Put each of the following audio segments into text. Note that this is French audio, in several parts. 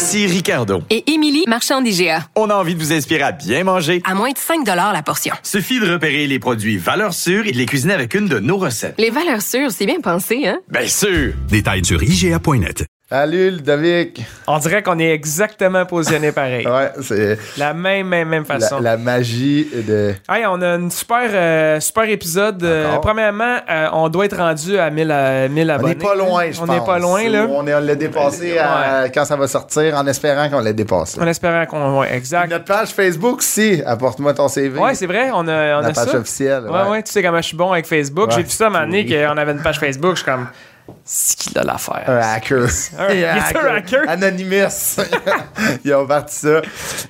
Ici Ricardo. Et Émilie, marchand d'IGA. On a envie de vous inspirer à bien manger. À moins de 5 la portion. Suffit de repérer les produits valeurs sûres et de les cuisiner avec une de nos recettes. Les valeurs sûres, c'est bien pensé, hein? Bien sûr! Détails sur IGA.net. Salut, Ludovic. On dirait qu'on est exactement positionné pareil. Ouais, c'est La même, même, même la, façon. la magie de. Hey, on a une super, euh, super épisode. Euh, premièrement, euh, on doit être rendu à 1000, à 1000 On abonnés. n'est pas loin, je On pense. n'est pas loin, là. On est- on l'a dépassé à- quand ça va sortir, en espérant qu'on l'ait dépassé. En espérant qu'on. Ouais, exact. Notre page Facebook, si, apporte-moi ton CV. Ouais, c'est vrai, on a, on La a page ça. officielle. Ouais, ouais, tu sais comment je suis bon avec Facebook. Ouais. J'ai vu ça à un moment donné qu'on avait une page Facebook. Je suis comme, c'est qu'il a l'affaire. Un hacker. Un- il un hacker. Anonymous. Ils ont parti ça.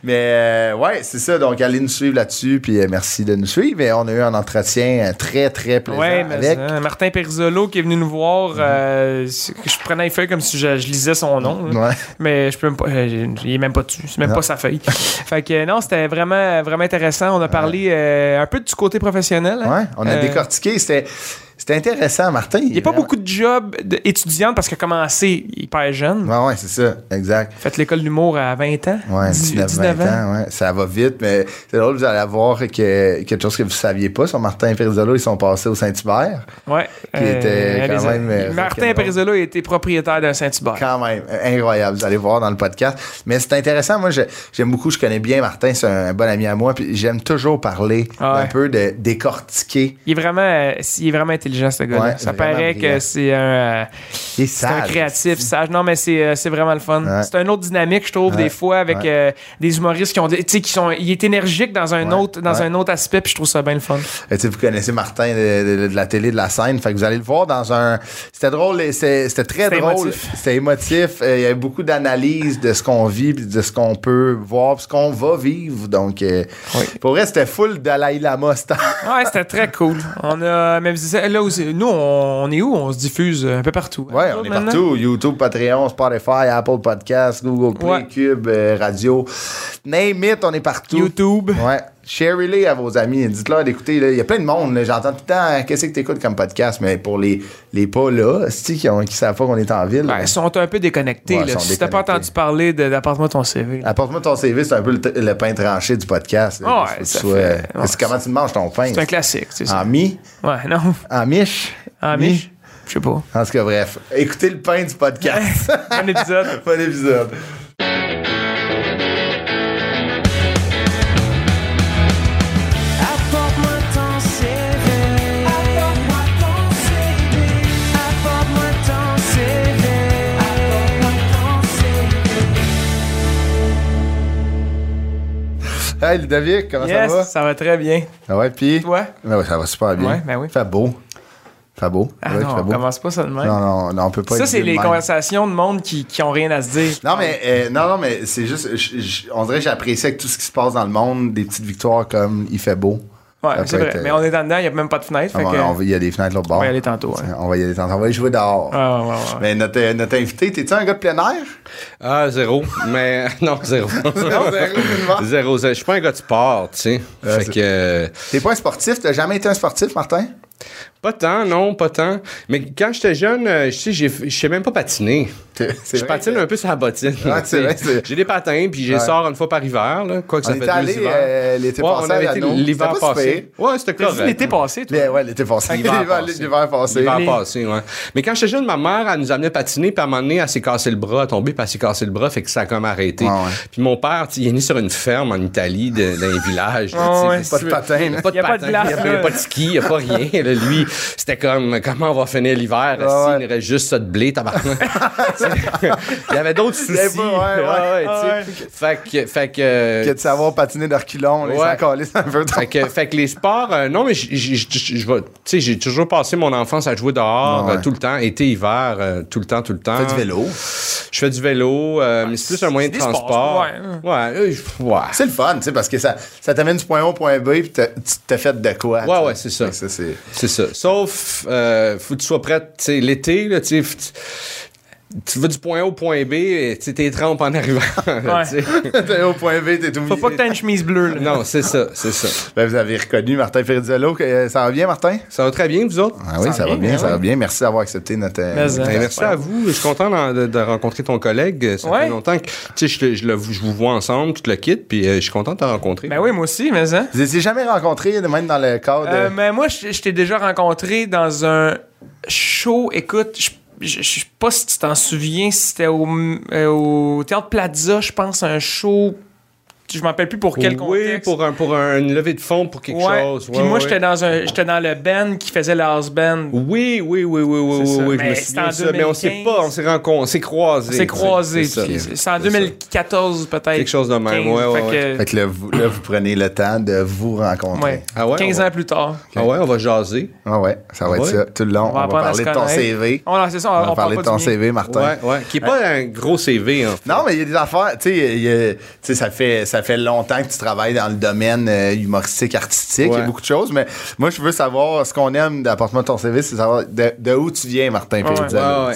Mais euh, ouais, c'est ça. Donc, allez nous suivre là-dessus. Puis euh, merci de nous suivre. Et on a eu un entretien euh, très, très plaisant Ouais, mais avec. Mhm. Martin Perisolo qui est venu nous voir. que je prenais une feuille comme si je, je lisais son nom. là. Ouais. Mais je peux même pas. il est même pas dessus. C'est même Non. pas sa feuille. fait que non, c'était vraiment, vraiment intéressant. On a parlé un peu du côté professionnel. hein. Ouais, on a décortiqué. C'était, c'était intéressant, Martin. Il n'y a pas beaucoup de jobs d'étudiante parce qu'il a commencé hyper jeune. Ouais, ouais, c'est ça. Exact. Fait l'école d'humour à 20 ans? Ouais, 18, 19, 20 ans. ouais. Ça va vite, mais c'est drôle, vous allez avoir que, quelque chose que vous saviez pas sur Martin et Perisolo. Ils sont passés au Saint-Hubert. Ouais. Qui était quand les- même, euh, Martin était propriétaire d'un Saint-Hubert. Quand même, euh, incroyable. Vous allez voir dans le podcast. Mais c'est intéressant. Moi, j'aime beaucoup, je connais bien Martin. C'est un bon ami à moi. Puis j'aime toujours parler Ah ouais. un peu de décortiquer. Il est vraiment, euh, il est vraiment intelligent, ce gars-là. Ouais, ça paraît brillant. que c'est un, euh, un créatif, sage. Non, mais c'est, euh, c'est vraiment le fun. Ouais. C'est une autre dynamique, je trouve, Ouais. des fois, avec euh, des humoristes qui ont, tu sais, qui sont, il est énergique dans un autre, dans un autre aspect, puis je trouve ça bien le fun. Tu sais, vous connaissez Martin de, de- de la télé, de la scène. Fait que vous allez le voir dans un. C'était drôle, et c'était c'était très C'était drôle. émotif. C'était émotif. Euh, Il y avait beaucoup d'analyse de ce qu'on vit, de ce qu'on peut voir, ce qu'on va vivre. Donc, euh, Oui. pour vrai, c'était full Dalai Lama. ce temps. Ouais, c'était très cool. On a, même si- là, nous, on, est où? On se diffuse un peu partout. Ouais, nous on est maintenant? partout. YouTube, Patreon, Spotify, Apple Podcasts, Google Play, Ouais. Cube, euh, Radio. Name it, on est partout. YouTube. Ouais. Share-les à vos amis. Dites-leur d'écouter. Il y a plein de monde. J'entends tout le temps euh, qu'est-ce que tu écoutes comme podcast, mais pour les, les pas là, qui, ont, qui savent pas qu'on est en ville? Ben, ils sont un peu déconnectés. Ouais, là. Si t'as pas entendu parler de- d'apporte-moi ton CV. Apporte-moi ton CV, c'est un peu le, le pain tranché du podcast. là. Ouais, ça fait- comment tu manges ton pain? C'est un classique, c'est ça. En mi? Ouais, non. En miche? En Mi? Mich? Je sais pas. En tout cas, bref. Écoutez le pain du podcast. Un épisode. bon épisode. Hey, Ludovic, comment Yes, ça va? ça va très bien. Ah ouais, pis? Toi? Ben ouais, ça va super bien. Ouais, ben oui. Fait beau. Fait beau. Ah Ouais, non, fait on commence pas même. Non, non, non, on peut pas ça, c'est les même. conversations de monde qui, qui ont rien à se dire. Non, mais, euh, non, non, mais c'est juste, je- je- on dirait que j'apprécie avec tout ce qui se passe dans le monde, des petites victoires comme il fait beau. Ouais, c'est vrai. être, euh, Mais on est dans dedans, il n'y a même pas de fenêtre. Ah, que- il y a des fenêtres l'autre bord. On va y aller tantôt, ouais. On va y aller tantôt. On va y jouer dehors. Ah, ouais, ouais, ouais. Mais notre, euh, notre invité, t'es-tu un gars de plein air? Ah, zéro. Mais non, zéro. zéro, zéro. zéro. Je suis pas un gars de sport, tu sais. Ouais, fait c'est- que. euh, T'es pas un sportif? T'as jamais été un sportif, Martin? Pas tant, non, pas tant. Mais quand j'étais jeune, euh, je sais, j'ai- je sais même pas patiner. Je patine que- un peu sur la bottine. C'est- J'ai des patins, puis j'ai Ouais. sors une fois par hiver, là. Quoi que ça fait est deux allé hivers. euh, l'été Ouais, passé on avait été l'hiver passé. Ouais, c'était correct. l'été passé, toi? Les- ouais, l'été passé. L'hiver passé. l'hiver passé. Les- passé, ouais. Mais quand j'étais jeune, ma mère, elle nous amenait patiner, puis à un moment donné, elle s'est cassé le bras, elle est tombée, puis elle s'est cassé le bras, fait que ça a comme arrêté. Ouais. Puis mon père, il est né sur une ferme en Italie, dans un village. Pas de patin, là. Il y a pas de patin, il y a pas- de ski, il n'y a pas rien. là. Lui, c'était comme, comment on va finir l'hiver? Ouais, si, ouais. Juste ça de blé, tabarnak. il y avait d'autres soucis. Pas- ouais, ouais. Ah. Fait que, fait que, Que de savoir patiner de reculons, les un peu fait que, fait que les sports, euh, non, mais je tu sais, j'ai toujours passé mon enfance à jouer dehors Ah euh, tout le temps, été, hiver, euh, tout le temps, tout le temps. Fais du vélo? Je fais du vélo, euh, mais c'est plus un moyen de transport. ouais. Euh. C'est le fun, tu sais, parce que ça, ça t'amène du point A au point B, puis t'as- tu fait de quoi. Ouais, ouais, c'est ça. C'est ça. Sauf, euh, faut que tu sois prête, tu l'été, là, tu tu vas du point A au point B, et tu t'es trempes en arrivant. sais. T'es au point B, t'es tout Faut pas que t'aies une chemise bleue, là. Non, c'est ça, c'est ça. Ben, vous avez reconnu Martin Ferrizolo. que- euh, Ça va bien, Martin? Ça va très bien, vous autres? Ah oui, ça, va va bien, bien, ça ouais. va bien. Merci d'avoir accepté notre. euh, Mais, notre euh, Ben, merci à vous. Je suis content de, de rencontrer ton collègue. Ça Ouais. fait longtemps que je, je, le- je vous vois ensemble, tu te le quittes, puis euh, je suis content de te rencontrer. Ben oui, moi aussi, mais ça. Vous étiez jamais rencontrés, même dans le cadre. de- Euh, mais moi, je je t'ai déjà rencontré dans un show. Écoute, je je sais pas si tu t'en souviens, c'était au, euh, au Théâtre Plaza, je pense, un show. Je m'en rappelle plus pour quel oui, contexte. pour, un, pour un- une levée de fonds pour quelque Ouais. chose. Puis Ouais, moi, ouais. j'étais dans un, j'étais dans le band qui faisait le house band. Oui, oui, oui, oui, oui, oui, oui, je Mais me c'était souviens en de ça. Mais on s'est 2015. pas, on s'est rencontrés, on s'est croisés. On s'est croisés. C'est ça. puis C'est en C'est 2014 peut-être. Quelque chose de même, 15. ouais, ouais, Fait que- Fait que là vous, là, vous prenez le temps de vous rencontrer. ouais. Ah ouais, 15 on va- ans plus tard. Ah ouais, on va jaser. Ah ouais, ça va Ah être ça tout le long. On va, parler de ton. CV. On on, va parler de ton. CV, Martin. Ouais, ouais. Qui est pas un gros CV, hein. Non, mais il y a des affaires, tu sais, ça fait, ça fait longtemps que tu travailles dans le domaine euh, humoristique, artistique, il y Ouais. a beaucoup de choses, mais moi, je veux savoir, ce qu'on aime d'apportement de ton CV, c'est savoir de, de où tu viens, Martin Ouais.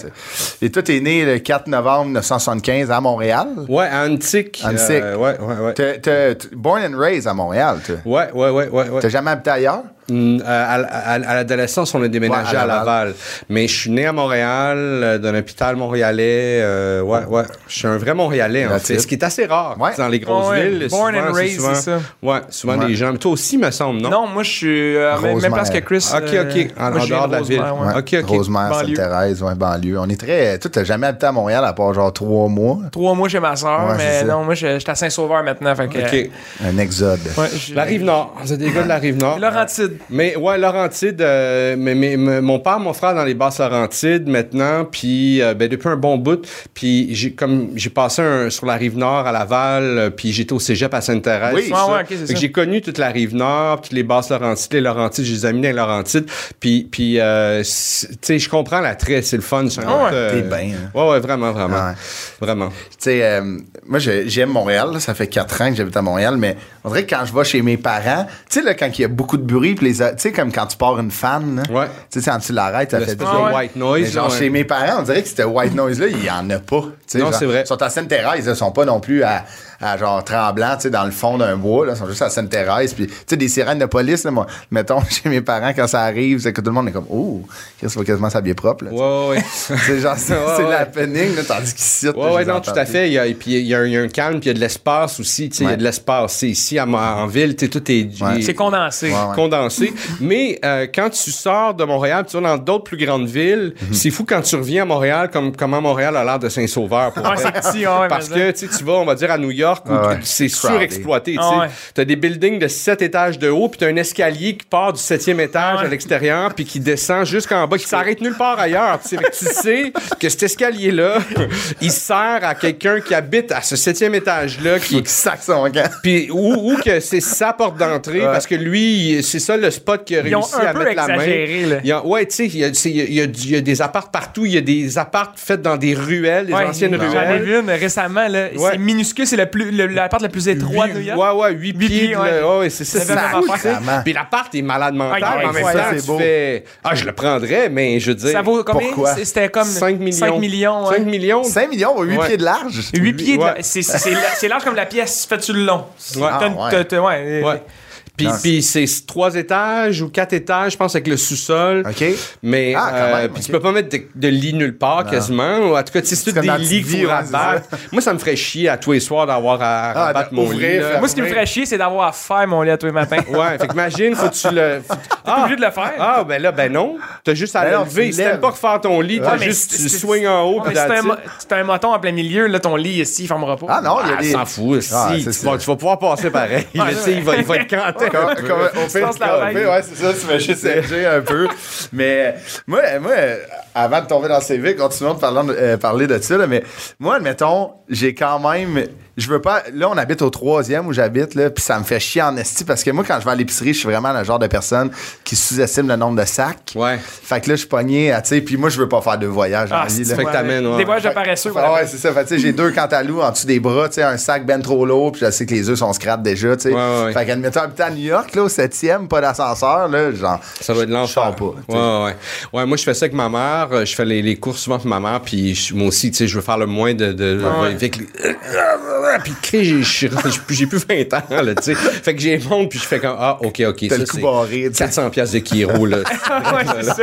Et toi, t'es né le 4 novembre 1975 à Montréal? Ouais, à Antique. Antique. euh, ouais, ouais, ouais. T'es- born and raised à Montréal, toi. Ouais, ouais, ouais, ouais, ouais. T'as jamais habité ailleurs? Mm, à, à- à- à l'adolescence, on a déménagé Ouais, à à, Laval. Laval. Mais je suis né à Montréal, euh, d'un hôpital montréalais. euh, ouais, ouais. Je suis un vrai Montréalais, en fait. Ce qui est assez rare Ouais. dans les grosses Ouais, villes. born souvent, and c'est raised, souvent- c'est ça. Ouais, souvent Ouais. des gens. Toi aussi, me semble, non? Non, moi, je suis euh, même, même place que Chris. Ok, euh, ok. En- moi, en dehors de la ville. Rosemère, ouais. Ouais. Ok, ok. Rosemère, Banlieue. Sainte-Thérèse, ouais, banlieue. On est très. Toi, t'as jamais habité à Montréal à part genre trois mois. Trois mois chez ma soeur, mais non, moi, suis à Saint-Sauveur maintenant. Fait que, Ok. Un exode. La rive nord. Vous êtes des gars de la rive nord. Mais ouais, Laurentide, euh, mais, mais- mais mon père, mon frère dans les basses Laurentides maintenant, puis euh, ben, depuis un bon bout, puis j'ai comme j'ai passé un- sur la rive nord à Laval, euh, puis j'étais au cégep à Sainte-Thérèse. Oui. tout Ouais, ça. ouais, ok, c'est Fait ça. que J'ai connu toute la rive nord, puis les basses Laurentides, les Laurentides, j'ai des amis dans les Laurentides, puis puis euh, tu sais, je comprends l'attrait, c'est le fun. c'est un Ah ouais. euh, bien, hein. Ouais, ouais, vraiment, vraiment, Ouais. vraiment. Tu sais, euh, moi, j'aime Montréal. là. Ça fait quatre ans que j'habite à Montréal, mais on dirait que quand je vais chez mes parents, tu sais, là, quand il y a beaucoup de bruit, puis les, tu sais, comme quand tu pars une fan, là, Ouais. tu sais, quand tu l'arrêtes, ça fait du ouais. white noise. Mais genre, ouais. chez mes parents, on dirait que c'était white noise-là, il y en a pas. Non, genre, c'est vrai. Ils sont à Sainte-Thérèse, ils sont pas non plus à, à genre tremblant, tu sais, dans le fond d'un bois, là. Ils sont juste à Sainte-Thérèse. Puis, tu sais, des sirènes de police, là, moi, mettons, chez mes parents, quand ça arrive, c'est que tout le monde est comme, oh, Chris va quasiment s'habiller propre, là. Ouais, ouais. C'est genre, c'est Ouais, c'est ouais. l'happening, là, tandis qu'ici, Ouais, ouais, non, tout à fait. Il y a, et puis il y, a un- il y a un calme, puis il y a de l'espace aussi. tu sais, Il y a de l'espace. C'est ici, à, en ville, tu sais, tout est, C'est condensé. Ouais, ouais. condensé. Mais euh, quand tu sors de Montréal, tu vas dans d'autres plus grandes villes, Mhm. c'est fou quand tu reviens à Montréal, comme comment Montréal a l'air de Saint-Sauveur. pour ouais, Parce que tu sais, tu vas, on va dire, à New York, où Ah ouais. c'est surexploité. tu Ah ouais. T'as des buildings de 7 étages de haut, puis t'as un escalier qui part du septième étage Ah ouais. à l'extérieur, puis qui descend jusqu'en bas, qui s'arrête nulle part ailleurs. Tu sais, que tu cet escalier-là, il sert à quelqu'un qui habite à ce septième étage-là, Faut qui sac son puis ou, ou que c'est sa porte d'entrée Ouais. parce que lui c'est ça le spot qui a Ils ont réussi un à peu mettre la main. là. A- ouais, tu sais, il y a, c'est- il y a- il y a du- il y a des apparts partout, il y a des apparts faits dans des ruelles, des Ouais, anciennes J'en ai ruelles. vu une récemment. là. Ouais. C'est minuscule, c'est la, plus, le- la part la plus étroite de New. Ouais, ouais, 8 Huit pieds. ouais. c'est ça. Puis l'appart est malade mental. Ah, en même temps, c'est tu beau. fais. Ah, je le prendrais, mais je veux dire. Ça vaut combien? C'était comme 5 millions. 5 millions. ouais. 5 millions? 5 millions, 8 Ouais. pieds de large? 8 pieds, de Ouais. la- c'est c'est- c'est la- c'est large comme la pièce faite sur le long? Ouais. Ah. Puis, c'est trois étages ou quatre étages, je pense, avec le sous-sol. OK. Mais Ah, quand euh, puis tu peux pas mettre de, de lit nulle part quasiment. Ou en tout cas, tu sais, c'est tout comme des lits qu'il faut ouais, rabattre. Moi, ça me ferait chier à tous les soirs d'avoir à Ah, rabattre mon lit. là. Moi, ce qui me ferait chier, c'est d'avoir à faire mon lit à tous les matins. Ouais, fait que imagine, faut que tu le. faut- pas obligé de le faire. Ah, ben là, ben non. T'as juste à Ben lever. Si t'aimes pas refaire ton lit, t'as juste, tu en haut, si t'as un, si moton en plein milieu, là, ton lit ici, il fermera pas. Ah non, il y a Ah, des. s'en fout. si, Ah, tu, c'est vas, ça. tu vas pouvoir passer pareil. Il va être canté. Comme- comme- on fait ouais, c'est ça, tu fais juste un peu. Mais moi, moi, avant de tomber dans le CV, continuons de parler, euh, parler de ça, là, mais moi, admettons, j'ai quand même. Je veux pas. Là, on habite au troisième où j'habite, là, puis ça me fait chier en esti parce que moi, quand je vais à l'épicerie, je suis vraiment le genre de personne qui sous-estime le nombre de sacs. Ouais. Fait que là, je suis pogné, à, tu sais, puis moi, je veux pas faire de voyage en Ah, vie, c'est là. Fait que t'amènes, ouais. Des voyages de paresseux. Ah ouais, c'est ça. Fait que, tu sais, j'ai deux cantalous en dessous des bras, tu sais, un sac ben trop lourd, puis je sais que les œufs sont scrap déjà, tu sais. Ouais, ouais, ouais. Fait qu'admettons, habitant à New York, là, au septième, pas d'ascenseur, là, genre. Ça doit être Je l'enfer. pas. tu sais. Ouais, ouais. Ouais, moi, je fais ça avec ma mère. Euh, Je fais les, les courses souvent pour ma mère. Puis je- moi aussi, tu sais, je veux faire le moins de. de ouais. fait que puis j'ai- j'ai j'ai plus 20 ans, là, tu sais. Fait que j'ai monte, puis je fais comme, ah, OK, OK. T'as ça, le coup c'est barré, tu sais. 400 piastres de Kiro, là. ouais, c'est ça.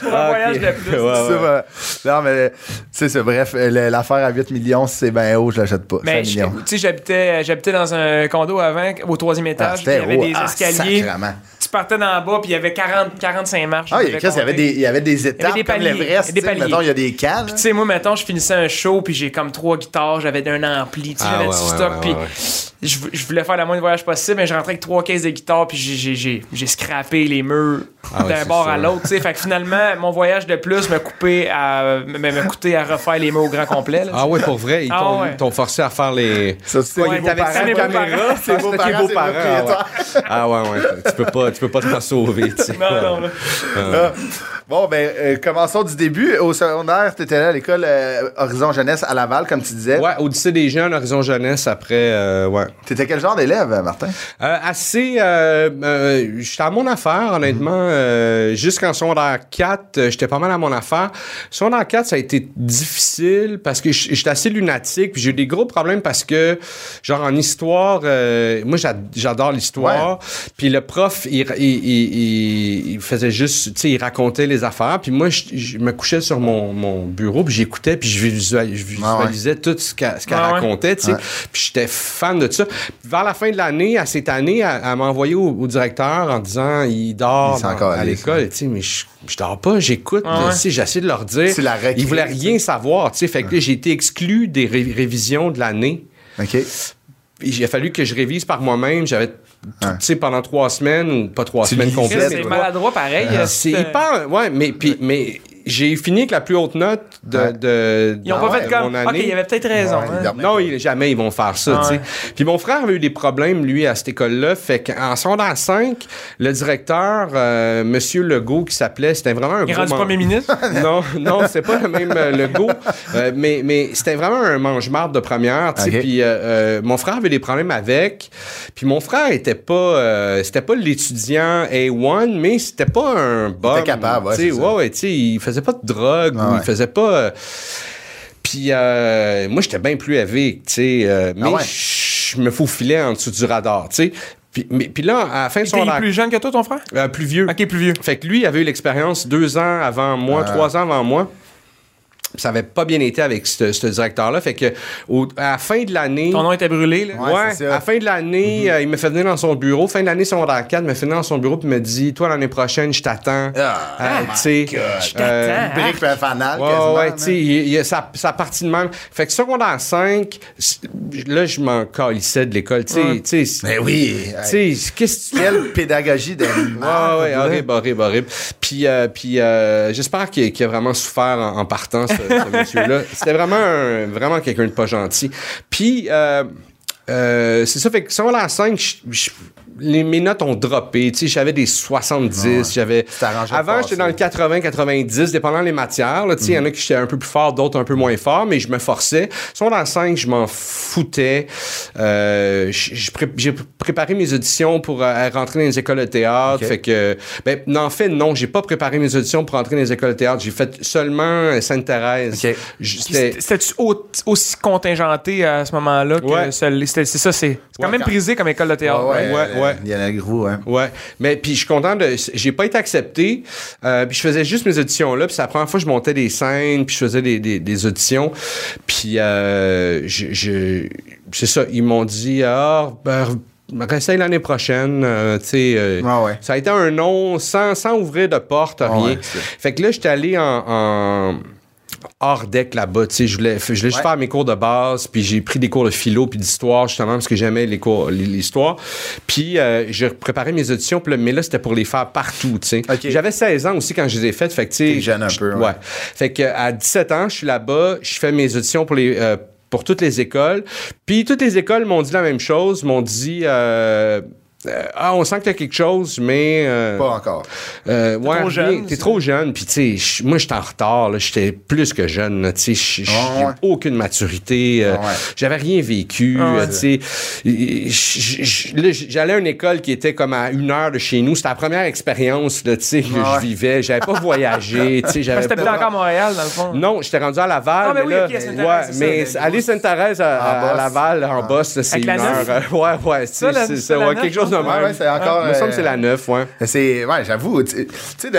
Pour un Ah, voyage de plus. Ouais, C'est non, mais c'est ça. Bref, le- l'affaire à 8 millions, c'est bien haut, je l'achète pas. Mais 5 je- millions. tu sais, j'habitais, j'habitais dans un condo avant, au troisième Ah, étage. il y avait haut. des Ah, escaliers. sacrément. Partais d'en bas, puis il y avait 40, 45 marches. Ah, il y, a- devais il y avait des, il y avait des étapes des comme paliers, l'Everest. des paliers. Mettons, il y a des camps. là. Tu sais, moi, mettons, je finissais un show, puis j'ai comme trois guitares, j'avais un ampli, tu sais, Ah, j'avais ouais, du ouais, stock, ouais, puis ouais, ouais. je, je voulais faire le moins de voyage possible, mais je rentrais avec trois caisses de guitare, puis j'ai- j'ai- j'ai j'ai scrappé les murs Ah d'un bord à l'autre, tu sais. Fait que finalement, mon voyage de plus m'a coupé à, m'a m'a coûté à refaire les murs au grand complet, là, Ah ouais, pour vrai, ils Ah t'ont ouais. ils t'ont forcé à faire les. Ça, c'est les beaux-parents. C'est Ah, beaux parents, ah. Ah ouais, ouais. Tu peux pas, tu peux pas t'en sauver, tu sais. Non, non, là. Ah. Bon, ben, euh, commençons du début. Au secondaire, tu étais là à l'école euh, Horizon Jeunesse à Laval, comme tu disais. Ouais, Odyssée des jeunes, Horizon Jeunesse, après, euh, ouais. Tu étais quel genre d'élève, Martin? Euh, assez. Euh, euh, j'étais à mon affaire, honnêtement. Euh, Jusqu'en secondaire 4, euh, j'étais pas mal à mon affaire. Secondaire 4, ça a été difficile parce que j'étais assez lunatique. Puis j'ai eu des gros problèmes parce que, genre, en histoire, euh, moi, j'a- j'adore l'histoire. Puis le prof, il, il- il- il faisait juste, tu sais, il racontait les affaires. Puis moi, je, je me couchais sur mon, mon bureau, puis j'écoutais, puis je je Ah ouais. visualisais tout ce qu'elle Ah ouais. racontait, tu sais. Ouais. Puis j'étais fan de ça. Vers la fin de l'année, à cette année, elle, elle m'a envoyé au, au directeur en disant il dort Il dans- à l'école. Tu sais, mais je, je dors pas, j'écoute. Ah sais, J'essaie de leur dire. La récré, Ils voulaient rien savoir. tu sais. Fait que j'ai été exclu des ré- révisions de l'année. OK. Puis Il a fallu que je révise par moi-même. J'avais, tout, tu sais, pendant trois semaines, ou pas trois Tu semaines complètes. C'est maladroit pareil. euh, C'est hyper. Ouais, mais, puis, mais j'ai fini avec la plus haute note de, Ouais. de, Ils ont pas fait comme. Ok, il y avait peut-être raison. Ouais, hein. il Non, il- jamais ils vont faire ça, tu sais. Puis mon frère avait eu des problèmes, lui, à cette école-là. Fait qu'en secondaire 5, le directeur, euh, Monsieur Legault, qui s'appelait, c'était vraiment un Il est gros premier ministre? non, non, c'est pas le même euh, Legault. Euh, mais mais c'était vraiment un mange-marde de première, tu sais. Ok. Puis euh, euh, mon frère avait des problèmes avec. Puis mon frère était pas... euh, c'était pas l'étudiant A1, mais c'était pas un bon... capable, ouais, tu sais, ouais, tu sais, il faisait pas de drogue, Ah ou il faisait pas... euh, puis euh, moi, j'étais bien plus élevé, tu sais. euh, mais Ah ouais. je me faufilais en dessous du radar, tu sais. Puis, mais- puis là, à la fin de Il son était plus jeune que toi, ton frère? euh, plus vieux. Ok, plus vieux. Fait que lui, il avait eu l'expérience deux ans avant moi, Ah. trois ans avant moi. Ça avait pas bien été avec ce, ce directeur-là. Fait que au- à la fin de l'année. Ton nom était brûlé, là. Ouais, ça. à la fin de l'année, euh, il me fait venir dans son bureau. Fin de l'année secondaire 4, il me fait venir dans son bureau puis me dit Toi, l'année prochaine, je t'attends. Ah, Euh, tu sais, Je t'attends. euh, hein? Brique puis un fanal, Ouais, ouais, hein. tu sais, il y a sa, sa partie de même. Fait que secondaire 5, c- là, je m'en calissais de l'école. Tu sais, tu sais, Ben oui. tu sais, qu'est-ce que tu Quelle pédagogie de Ouais, ouais, horrible, horrible, horrible. Puis, euh, puis euh, j'espère qu'il a vraiment souffert en, en partant, ce, ce monsieur-là. C'était vraiment, vraiment quelqu'un de pas gentil. Puis, euh, euh, c'est ça, fait que secondaire 5, je- je- les, mes notes ont droppé. Tu sais, j'avais des 70, j'avais... t'es arrangé à Avant, j'étais dans le 80-90, dépendant les matières. là. Tu sais, il y en a qui j'étais un peu plus fort, d'autres un peu moins fort, mais je me forçais. Secondaire 5, je m'en foutais. Euh, j'ai pré- j'ai préparé mes auditions pour euh, rentrer dans les écoles de théâtre. Fait que, ben, non, en fait, non, j'ai pas préparé mes auditions pour rentrer dans les écoles de théâtre. J'ai fait seulement Sainte-Thérèse. Ok. J- Puis C'était, C'était-tu aussi contingenté à ce moment-là que Ouais. C'est ça, c'est c'est quand Ouais, même quand- prisé comme école de théâtre. Ouais, ouais, Ouais, ouais. Il y en a gros, hein. Ouais, mais puis je suis content de. J'ai pas été accepté. Euh, puis je faisais juste mes auditions là. Puis c'est la première fois que je montais des scènes. Puis je faisais des, des, des auditions. Puis euh, je, je- c'est ça. Ils m'ont dit ah ben réessaye l'année prochaine. euh, tu sais. euh, Ouais, ouais. Ça a été un non sans, sans ouvrir de porte, rien. ouais, c'est- fait que là, j'étais allé en, en, hors deck là-bas. Tu sais, je voulais, je voulais juste faire mes cours de base, puis j'ai pris des cours de philo puis d'histoire, justement, parce que j'aimais les cours, l'histoire. Puis euh, j'ai préparé mes auditions, puis là, mais là, c'était pour les faire partout, tu sais. J'avais 16 ans aussi quand je les ai faites, fait que, tu sais... T'es jeune un peu, ouais. ouais. Fait que à 17 ans, je suis là-bas, je fais mes auditions pour les... euh, pour toutes les écoles. Puis toutes les écoles m'ont dit la même chose, m'ont dit... euh, ah, on sent que t'as quelque chose, mais... euh, Pas encore. euh, ouais, trop jeune, T'es trop jeune. Puis, tu sais, moi, j'étais en retard. là. J'étais plus que jeune. Tu sais, Ouais, j'ai aucune maturité. euh, Ouais. J'avais rien vécu. Ah ouais. euh, tu sais. J'allais à une école qui était comme à une heure de chez nous. C'était la première expérience, tu sais, que je vivais. J'avais pas voyagé. tu sais, j'avais pas- encore à Montréal, dans le fond. non, j'étais rendu à Laval. Ah, mais oui, là, ok, à Sainte-Thérèse, ouais, mais le aller Sainte-Thérèse à. Laval, en Bosse, c'est une heure. euh, Ouais, ouais, c'est quelque chose de même. Ouais, c'est encore. Il me semble que euh, c'est la 9, ouais. C'est, ouais, j'avoue, tu sais,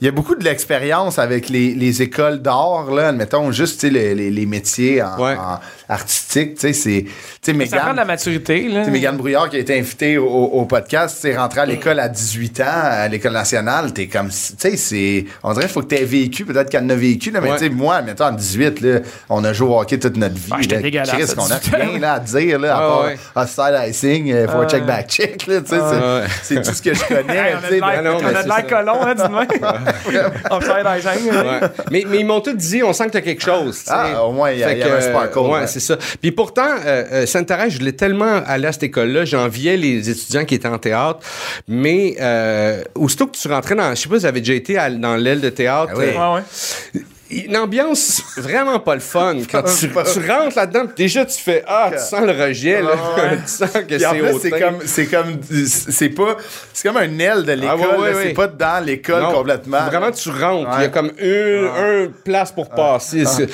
il y a beaucoup de l'expérience avec les, les écoles d'art, là, admettons, juste, les, les, les métiers en, Ouais. en artistique, tu sais, c'est, tu sais, Ça prend de la Mégane, maturité, là. tu sais, Mégane Brouillard qui a été invitée au, au podcast, tu sais, rentrée à l'école à 18 ans, à l'école nationale, t'es comme, tu sais, c'est, on dirait qu'il faut que t'aies vécu, peut-être qu'elle en a vécu, là, mais Ouais. tu sais, moi, mettons, en 18, là, on a joué au hockey toute notre vie. Ah, j'étais Chris, à qu'on a 18 ans. rien, là, à dire, là, à Ouais, part ouais. hostile icing, euh, faut Ouais. check back check, là, tu sais, c'est- Ouais. c'est tout ce que je connais, on a ben non, on a de l'air colon, hein, dis-moi. Upside Icing. Ouais. mais, mais ils m'ont tous dit, on sent que t'as quelque chose. tu sais. Ah, au moins, il y a- un sparkle. C'est ça. Puis pourtant, euh, euh, Sainte-Thérèse, je voulais tellement aller à cette école-là, j'enviais les étudiants qui étaient en théâtre, mais euh, aussitôt que tu rentrais dans, je sais pas si vous avez déjà été à- dans l'aile de théâtre, Ah oui. euh, Ouais, ouais. une ambiance vraiment pas le fun. Quand tu, tu rentres là-dedans, déjà tu fais, ah, tu sens le rejet, là. Ouais. tu sens que Puis en c'est plus, c'est hautain. comme, c'est comme, c'est pas, c'est comme un aile de l'école. Ah, ouais, ouais, là, ouais. C'est pas dans l'école Non, complètement. Vraiment, tu rentres. Il y a Ouais. comme une, un place pour passer. C'est-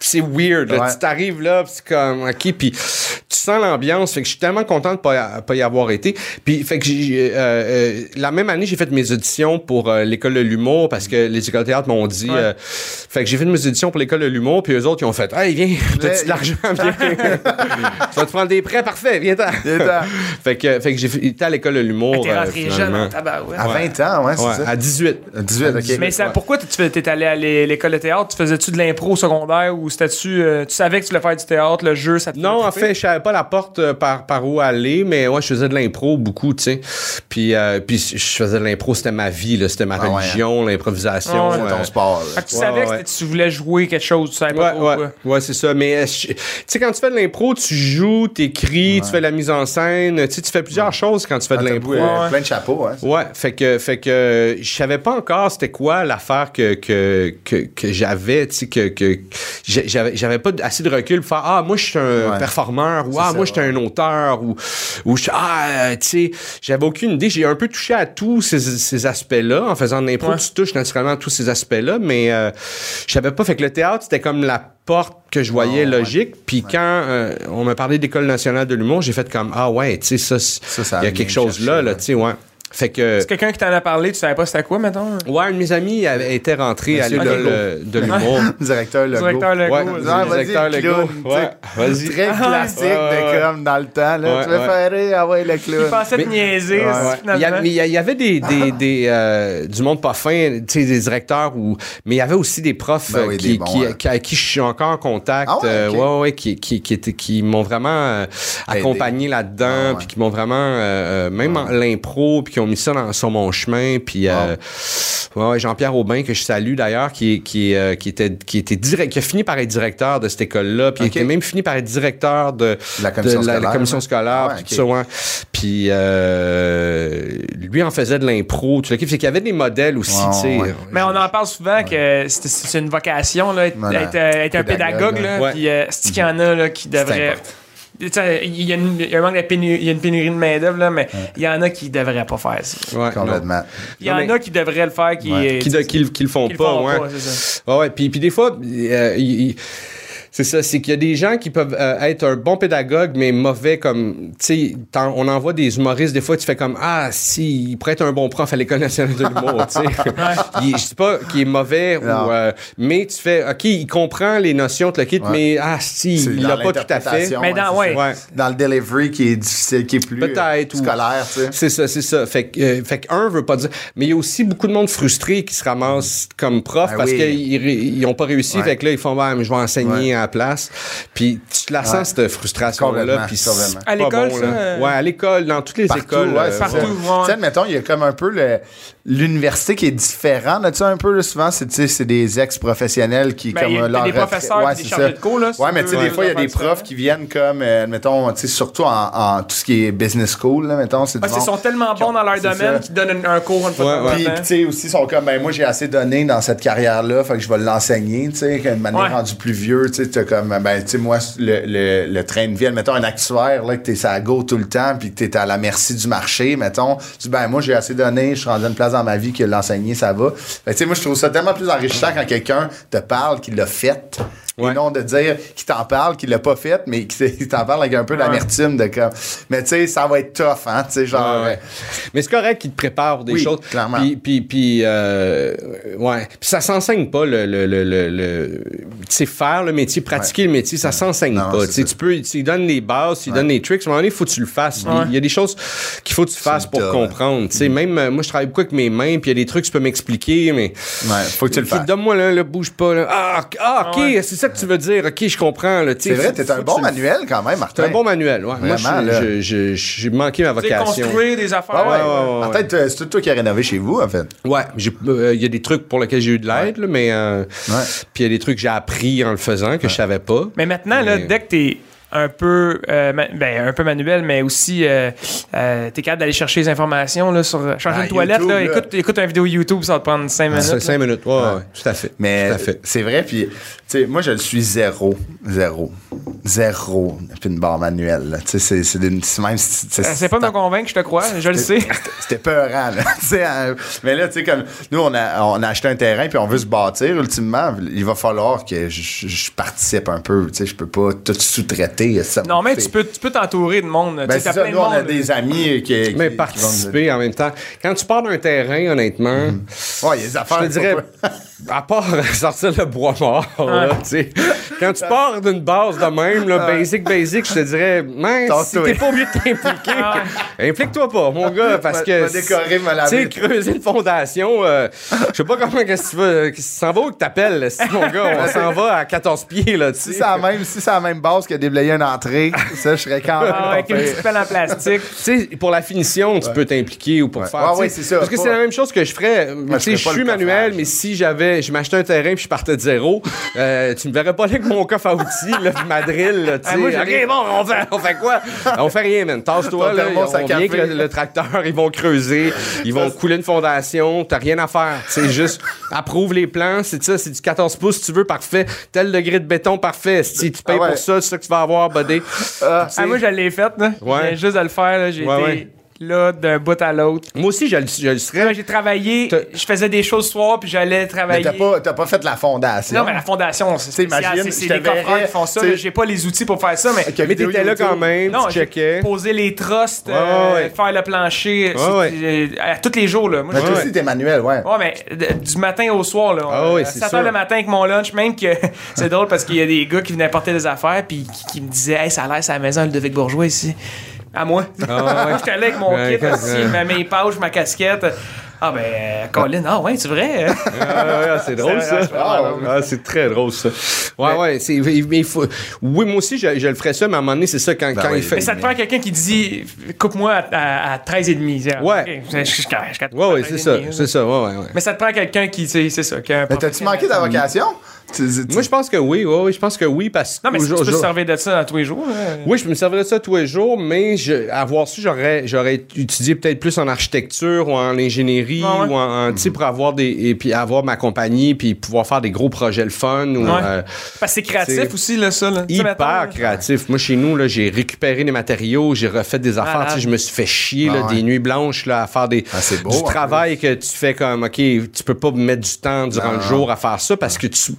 C'est weird. là. Ouais. Tu t'arrives là, pis c'est comme, OK, puis tu sens l'ambiance. Fait que je suis tellement content de pas, pas y avoir été. Puis, fait que j'ai, euh, euh, la même année, j'ai fait mes auditions pour euh, l'école de l'humour parce que les écoles de théâtre m'ont dit. euh, fait que j'ai fait mes auditions pour l'école de l'humour, puis eux autres, ils ont fait, hey, viens, t'as-tu de l'argent? Viens. tu vas te prendre des prêts, parfait, viens-t'en. Viens-t'en. fait que, fait que j'ai fait- été à l'école de l'humour. T'es euh, rentré jeune tabarouette. À 20 ans, ouais, c'est Ouais, ça. à 18. À 18, ok. Mais ça, pourquoi tu t'es allé à l'é- l'école de théâtre? Tu faisais-tu de l'impro au secondaire ou c'était-tu. euh, tu savais que tu voulais faire du théâtre, le jeu, ça te Non, en fait, je savais pas la porte euh, par, par où aller, mais ouais, je faisais de l'impro beaucoup, tu sais. Puis, euh, puis je faisais de l'impro, c'était ma vie, là, c'était ma Ah ouais, religion, l'improvisation. Ah ouais, ton sport. Fait là. que tu Ouais, savais ouais. que tu voulais jouer quelque chose, tu savais pas trop ouais, quoi. ouais, c'est ça. Mais euh, tu sais, quand tu fais de l'impro, tu joues, t'écris, tu fais de la mise en scène, tu sais, tu fais plusieurs choses quand tu fais Ah, de t'as l'impro. Plein de chapeaux, hein. Ouais, fait que, fait que je savais pas encore c'était quoi l'affaire que, que, que, que j'avais, tu sais, que, j'avais, j'avais pas assez de recul pour faire Ah, moi, je suis un Ouais. performeur, ou Ah, ça, moi, je suis un auteur, ou, ou je- Ah, euh, tu sais, j'avais aucune idée. J'ai un peu touché à tous ces, ces aspects-là. En faisant de l'impro, Ouais. tu touches naturellement à tous ces aspects-là, mais euh, je savais pas. Fait que le théâtre, c'était comme la porte que je voyais Ah, ouais. logique. Puis quand euh, on m'a parlé d'École nationale de l'humour, j'ai fait comme Ah, ouais, tu sais, ça, il y a quelque chose là, là, ouais. tu sais, ouais. Fait que. C'est quelqu'un qui t'en a parlé, tu savais pas c'était quoi, mettons? Ouais, un de mes amis avait été rentré à Legault. euh, de l'humour. Directeur Legault. Directeur Legault. Ouais, vas-y. Ah, directeur le Legault. Ouais, vas-y. Très classique Ouais, ouais, de comme dans le temps. Là. Ouais, tu veux ouais. faire rire, ah ouais, le Il clown. pensait te niaiser, Ouais. Ouais. Il finalement. mais il y il avait des, des, des, euh, du monde pas fin, tu sais, des directeurs, ou, mais il y avait aussi des profs Ben euh, oui, qui, des bons, qui, hein. qui- avec qui je suis encore en contact. Ah ouais, euh, ok. ouais, ouais, qui, qui, qui, étaient- qui m'ont vraiment euh, accompagné là-dedans, Ah ouais. puis qui m'ont vraiment, euh, euh, même l'impro, puis qui ont mis ça dans, sur mon chemin. Puis euh, ouais, Jean-Pierre Aubin, que je salue d'ailleurs, qui, qui, euh, qui, était, qui, était direct, qui a fini par être directeur de cette école-là, puis Ok. il était même fini par être directeur de La commission de la, la scolaire, commission ouais. scolaire, ouais, puis ok. tout ça, ouais. Puis euh, lui en faisait de l'impro, tout le C'est qu'il y avait des modèles aussi, tu sais. ouais. Mais on en parle souvent que c'est- une vocation, là, être, Voilà. être, euh, être un Pédagogue, pédagogue. Là, ouais. Puis euh, c'est qu'il y en a là, qui devraient. Il y, a une- il y a un manque de pénurie, il y a une pénurie de main-d'œuvre, là, mais il y en a qui devraient pas faire ça. Ouais. Complètement. Il y en mais- a qui devraient le faire, qui, Ouais. euh, Qui, de- qui, le- qui le font qui le pas, font ouais. pas, c'est ça. Ouais, ouais. Puis, puis des fois, euh, il- il- C'est ça, c'est qu'il y a des gens qui peuvent euh, être un bon pédagogue, mais mauvais comme, tu sais, t'en- on envoie des humoristes, des fois, tu fais comme, ah, si, il pourrait être un bon prof à l'École nationale de l'humour, tu sais. Il- Je sais pas qu'il est mauvais, ou, euh, mais tu fais, OK, il comprend les notions, de le kit, Ouais. mais, ah, si, il l'a pas tout à fait. Mais dans- c'est ça. ouais. Ouais. Dans le delivery qui est difficile, qui est plus euh, scolaire, tu sais. C'est ça, c'est ça. Fait que, euh, fait que un veut pas dire. Mais il y a aussi beaucoup de monde frustré qui se ramasse comme prof Ben parce oui. qu'ils ré- ils ont pas réussi. Ouais. Fait que là, ils font, ouais, mais je vais enseigner Ouais. à la place. Puis tu la sens, Ouais. cette frustration-là. Puis À l'école, bon, ça, là. euh, Ouais, à l'école, dans toutes les Partout, écoles. ouais, euh, partout. ouais. Tu sais, mettons, il y a comme un peu le- l'université qui est différente de ça un peu. là. souvent, c'est tu sais, c'est des ex-professionnels qui, Ben, comme y a leur des professeurs ouais, des ça. de cours, là, Ouais, tu mais tu sais, des fois, il y a des profs qui viennent comme, euh, mettons, tu sais, surtout en, en tout ce qui est business school, là, mettons. C'est qu'ils monde- sont tellement bons dans leur domaine qu'ils donnent un, un cours une fois de Ouais, Puis, puis, tu sais, aussi, ils sont comme, ben, moi, j'ai assez donné dans cette carrière-là, fait que je vais l'enseigner, tu sais, d'une manière rendue plus vieux, tu sais, t'as comme, ben, tu sais, moi, le, le, train de vie, mettons, un actuaire, là, que t'es à go tout le temps, puis que t'es à la merci du marché, mettons, tu dis, ben, moi, j'ai assez donné, je suis rendu une place dans ma vie que l'enseigner, ça va. Que, tu sais, moi, je trouve ça tellement plus enrichissant quand quelqu'un te parle qu'il l'a fait. Ouais. Et non de dire qu'il t'en parle, qu'il l'a pas fait, mais qu'il t'en parle avec un peu d'amertume de comme. Mais tu sais, ça va être tough, hein, tu sais, genre. Ouais, ouais. Mais c'est correct qu'il te prépare des Oui, choses. clairement. Puis, puis, puis, euh, ouais. Puis ça s'enseigne pas, le, le, le, le, le- tu sais, faire le métier, pratiquer le métier, ça s'enseigne pas. Tu tu peux, tu lui donnes les bases, tu lui donnes les tricks, à un moment donné, il faut que tu le fasses. Ouais. Il y a des choses qu'il faut que tu fasses pour comprendre. Tu sais, même, euh, moi, je travaille beaucoup avec mes mains, puis il y a des trucs que tu peux m'expliquer, mais. Ouais, faut que tu le fasses. Donne-moi là, là, bouge pas, là. Ah, ok, ah, ok, Ouais. c'est ça que tu veux dire. Ok, je comprends. C'est vrai, t'es un bon manuel quand même, Martin. T'es un bon manuel, ouais. Moi, Vraiment, je- j'ai manqué ma vocation. construire des affaires. Ah ouais, ouais, ouais, En ouais. fait, euh, c'est tout toi qui as rénové chez vous, en fait. Ouais, j'ai- euh, il y a des trucs pour lesquels j'ai eu de l'aide, mais euh, Ouais. puis il y a des trucs que j'ai appris en le faisant que je savais pas. Mais maintenant, là, dès que t'es un peu, euh, ben, un peu manuel, mais aussi, euh, euh, t'es capable d'aller chercher les informations là, sur changer Ah, une toilette. YouTube, là, là. Écoute, écoute une vidéo YouTube, ça va te prendre 5 minutes. C'est là. cinq minutes, ouais, ouais, tout à fait. Mais tout à fait. c'est vrai, puis, tu sais, moi, je le suis zéro. Zéro. Zéro. Puis une barre manuelle. Tu sais, c'est- c'est d'une. c'est Même si. Euh, C'est pas de me convaincre, je te crois, je le sais. C'était peurant, là. Tu sais, euh, mais là, tu sais, comme nous, on a, on a acheté un terrain puis on veut se bâtir, ultimement. Il va falloir que je participe un peu. Tu sais, je peux pas tout sous-traiter. Ça Non, mais tu peux tu peux t'entourer de monde. Ben, tu sais, ça, plein de on a des amis qui. qui- Mais qui participer en même temps. Quand tu pars d'un terrain, honnêtement, nous- Ouais, il y a des affaires. je te dirais, à part sortir le bois mort, là, tu sais, quand tu pars d'une base de même, là, basic, basic, je te dirais, man, si t'es pas obligé de t'impliquer, implique-toi pas, mon gars, parce Va- que. va Tu sais, creuser une fondation, euh, je sais pas comment, qu'est-ce que tu tu s'en vas où que t'appelles, si mon gars, on s'en va à 14 pieds, là, tu Si sais. c'est la même, si c'est la même base que déblayer une entrée, ça, je serais quand même. Ah, avec une petite pelle en plastique. Tu sais, pour la finition, tu peux t'impliquer ou pour faire. Sais, ouais, c'est ça, Parce que c'est la même chose que je ferais. Tu sais, je suis manuel, mais si j'avais, je m'achetais un terrain puis je partais de zéro, euh, tu me verrais pas là avec mon coffre à outils, là, puis ma drill, là, tu Ah, sais. ok, bon, on fait, on fait quoi? on fait rien, man. Tasse-toi, là. On à vient que le, le tracteur, ils vont creuser, ils vont couler une fondation, t'as rien à faire. C'est juste, approuve les plans, c'est ça, c'est du 14 pouces, si tu veux, parfait. Tel degré de béton, parfait. Si tu payes Ah ouais. pour ça, c'est ça que tu vas avoir, buddy. Ah, moi, je l'ai fait. Là. Ouais. Juste de le faire. là. J'ai Ouais, été ouais. Là d'un bout à l'autre. Moi aussi, je, le- je le serais. J'ai travaillé, T'as- je faisais des choses soir, puis j'allais Mais travailler. t'as pas, t'as pas fait la fondation. Non, mais la fondation, c'est spécial. C'est- C'est te les coffreurs qui font ça. là. J'ai pas les outils pour faire ça, mais. Une Mais vidéo t'étais là YouTube. quand même, Non, tu j'ai checkais. posé les trusts, Ouais, euh, ouais. faire le plancher, Ouais, c'est- ouais. euh, à tous les jours. Là. Moi, Mais je- toi Ouais. aussi, t'es manuel, ouais. Ouais, mais de- du matin au soir, là. Ah oui, c'est 7 sûr. heures le matin avec mon lunch, même que c'est drôle parce qu'il y a des gars qui venaient apporter des affaires puis qui, qui me disaient Hey, ça a l'air, c'est à la maison le Devic Bourgeois ici. À moi. Ah ouais. J'étais là avec mon Ouais, kit aussi, ma, mes pouches, ma casquette. Ah ben, Colin, ah ouais, c'est vrai. Ah, ouais, c'est drôle C'est ça. Ah, c'est ah, c'est très drôle ça. Ouais, ouais. c'est- mais il faut... Oui, moi aussi, je, je le ferais ça, mais à un moment donné, c'est ça quand, Ben quand oui. il fait. Mais ça te prend quelqu'un qui dit coupe-moi à, à, à 13 et demi. Ouais. Ok, je- je- je- je- je- Ouais, ouais, 13 c'est ça. C'est ça, ouais, ouais, ouais. Mais ça te prend quelqu'un qui, tu sais, c'est ça. qui a un Mais t'as-tu manqué ta vocation? Moi, je pense que oui, ouais, je pense que oui, parce que. Non, mais si tu peux te servir de ça tous les jours. là. Oui, je me servirais de ça tous les jours, mais je, avoir su, j'aurais, j'aurais étudié peut-être plus en architecture ou en ingénierie Ah ouais. ou en, en- tu sais, pour avoir des, et puis avoir ma compagnie puis pouvoir faire des gros projets le fun ou, Ouais. euh, Parce que c'est créatif aussi, là, ça. Là. Hyper créatif. Moi, chez nous, là, j'ai récupéré des matériaux, j'ai refait des affaires. Je me suis fait chier là, Ah ouais. des nuits blanches là, à faire des, Ah, beau, du travail que tu fais comme, OK, tu peux pas mettre du temps durant Non, le jour à faire ça parce que tu,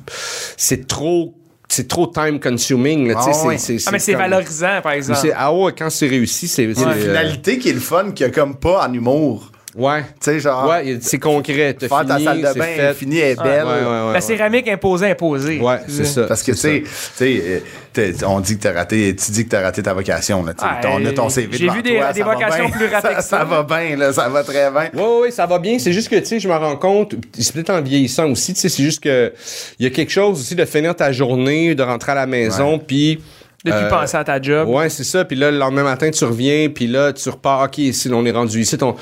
c'est trop c'est trop time consuming. là, Ah Ah, mais c'est comme- valorisant, par exemple. c'est- Ah ouais, quand c'est réussi, c'est. C'est, une euh, finalité qui est le fun, qu'il y a comme pas en humour. Ouais. Tu sais, genre, Ouais, c'est concret. T'as faire ta fini, salle de c'est bain fait. finie est Ouais, belle. ouais, ouais, La ouais. céramique imposée, imposée. Ouais, c'est ça. Parce que, tu sais, tu sais, euh, on dit que t'as raté, tu dis que t'as raté ta vocation, là. Ah, on a ton CV j'ai vu des- toi, des vocations bien. plus ratées ça, que ça. ça va bien, là, ça va très bien. Oui, oui, ça va bien. C'est juste que, tu sais, je me rends compte, c'est peut-être en vieillissant aussi, tu sais, c'est juste que il y a quelque chose aussi de finir ta journée, de rentrer à la maison, puis... Depuis euh, penser à ta job. Ouais, c'est ça. Puis là, le lendemain matin, tu reviens, puis là, tu repars. OK, ici, on est rendu ici. Ton...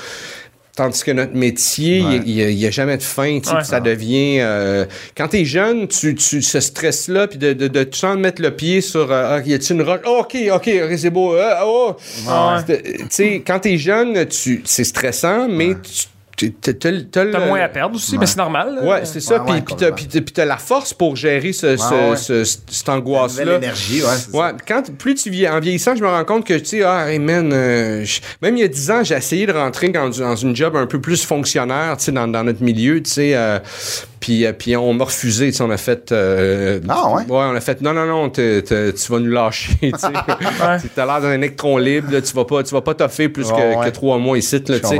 Tandis que notre métier, Ouais. il n'y a, jamais de fin. tu sais, Ouais. ça devient... euh, quand t'es jeune, tu, tu ce stress-là, puis de, de, de tout le temps mettre le pied sur... Euh, ah, y a-tu une roche? Oh, OK, OK, c'est beau. Ah, oh. Ouais. C'est- Tu sais, quand t'es jeune, tu, c'est stressant, mais tu tu- t'as- moins à perdre aussi, mais c'est normal. là. Ouais, c'est ça. Ouais, Puis ouais, puis t'as- la force pour gérer ce, ce- ouais. ce- cette angoisse-là. énergie, ouais. Ouais, quand plus tu vieillis, en vieillissant, je me rends compte que tu sais, ah, hey man, euh, même il y a 10 ans, j'ai essayé de rentrer dans, dans une job un peu plus fonctionnaire, tu sais, dans, dans notre milieu, tu sais, euh, puis, euh, puis on m'a refusé, tu sais, on a fait, euh, Ah, ouais? on a fait, non, non, non, t'es- t'es- tu vas nous lâcher, tu sais, t'as l'air d'un électron libre, là, tu vas pas, tu vas pas toffer plus Ouais, que, ouais. que trois mois ici, là, tu sais,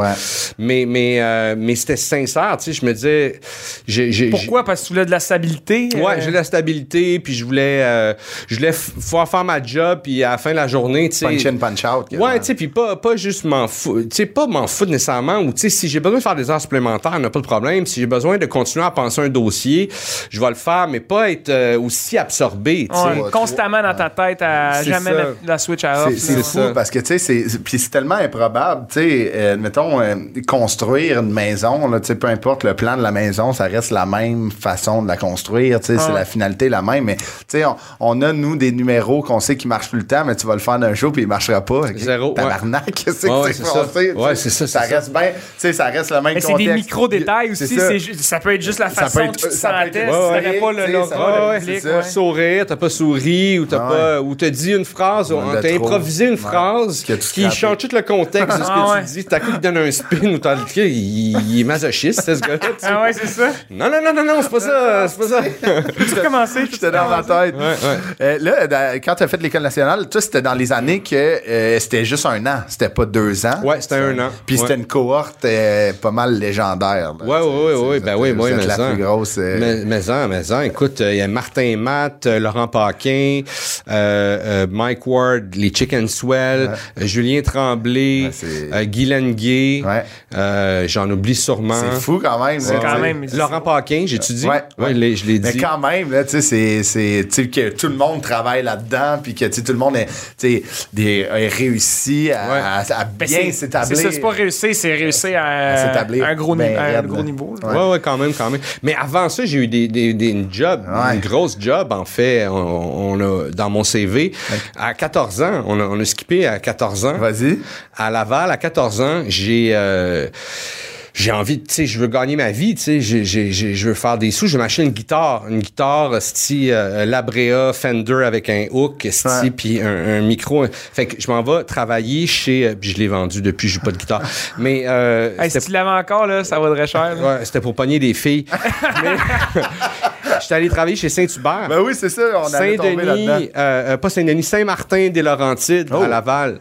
mais, mais, euh, mais c'était sincère, tu sais, je me disais, j'ai, j'ai- Pourquoi? Parce que tu voulais de la stabilité. Ouais, euh, j'ai de la stabilité, puis je voulais, euh, je voulais f- pouvoir faire ma job, puis à la fin de la journée, tu sais. Punch in, punch out. Ouais, tu sais, puis pas, pas juste m'en foutre, tu sais, pas m'en foutre nécessairement, ou tu sais, si j'ai besoin de faire des heures supplémentaires, il n'y a pas de problème. Si j'ai besoin de continuer à penser un dossier, je vais le faire, mais pas être euh, aussi absorbé, ouais, constamment dans ta tête à jamais ça. mettre la switch à off. C'est- fou ça. parce que, tu sais, c'est- c'est- puis c'est tellement improbable, tu sais, euh, mettons, euh, construire une maison, là, tu sais, peu importe le plan de la maison, ça reste la même façon de la construire, tu sais, c'est la finalité la même, mais, tu sais, on, on a, nous, des numéros qu'on sait qui marchent tout le temps, mais tu vas le faire d'un jour puis il marchera pas. Zéro, ouais. Tabarnak, Ouais, ouais, c'est ça. foncé, tu sais? Ouais, c'est ça, Ça reste bien, tu sais, ça reste le même Mais c'est des micro-détails aussi. ça. Ça peut être juste la Ça peut tu te ça peut sentais. Si ouais, t'avais pas le public, ouais. sourire, t'as pas souri, ou t'as Ah pas, ou t'as dit une phrase, ou Ouais, t'as improvisé une Ouais. phrase Que tu qui change tout le contexte de ce que Ah ouais. tu dis. T'as coup, il donne un spin ou t'as le il, il est masochiste, ce gars-là. Ah ouais, c'est ça. Non, non, non, non, non, c'est pas ça, c'est pas ça. Tu recommencer. J'étais dans ma tête. Ouais, ouais. Euh, là, quand tu as fait l'école nationale, toi, c'était dans les années que euh, c'était juste un an. C'était pas deux ans. Ouais, c'était un an. Puis Ouais. c'était une cohorte euh, pas mal légendaire. Ouais, ouais, ouais, ouais, ben oui, êtes mais ça. Plus grosse. euh, Mais, mais en, mais en, écoute, il y a Martin Matt, euh, Laurent Paquin, euh, euh, Mike Ward, les Chicken Swell, euh, Julien Tremblay, Ouais, euh, Guy Lenguet, Ouais. euh, j'en oublie sûrement. C'est fou quand même. C'est quand. Laurent Paquin, j'ai-tu dit? Ouais, ouais. je l'ai- l'ai Mais dit. quand même, là, tu sais, c'est, c'est, tu sais, que tout le monde travaille là-dedans, puis que, tu sais, tout le monde est, tu sais, des, a réussi à, Ouais. à- à Ben, bien s'établir. C'est ça, c'est pas réussir, c'est réussir à, À s'établir à un gros, ben un gros niveau. là. Ouais. ouais, quand même, quand même. Mais avant ça, j'ai eu des, des, des une job, Ouais. une grosse job, en fait. On, on a, dans mon CV, à 14 ans, on a, on a skippé à 14 ans. Vas-y. À Laval, à 14 ans, j'ai... euh, j'ai envie, tu sais, je veux gagner ma vie, tu sais, je veux faire des sous, je vais m'acheter une guitare, une guitare style euh, Labrea Fender avec un hook, style, puis un, un micro. Fait que je m'en vais travailler chez, euh, puis je l'ai vendu depuis, j'ai pas de guitare. Mais euh, Hey, si tu l'avais encore, là, ça vaudrait cher. là. Ouais, c'était pour pogner des filles. Mais j'étais allé travailler chez Saint-Hubert. Ben oui, c'est ça, on. Saint-Denis, euh, euh, pas Saint-Denis, Saint-Martin des Laurentides Oh. à Laval.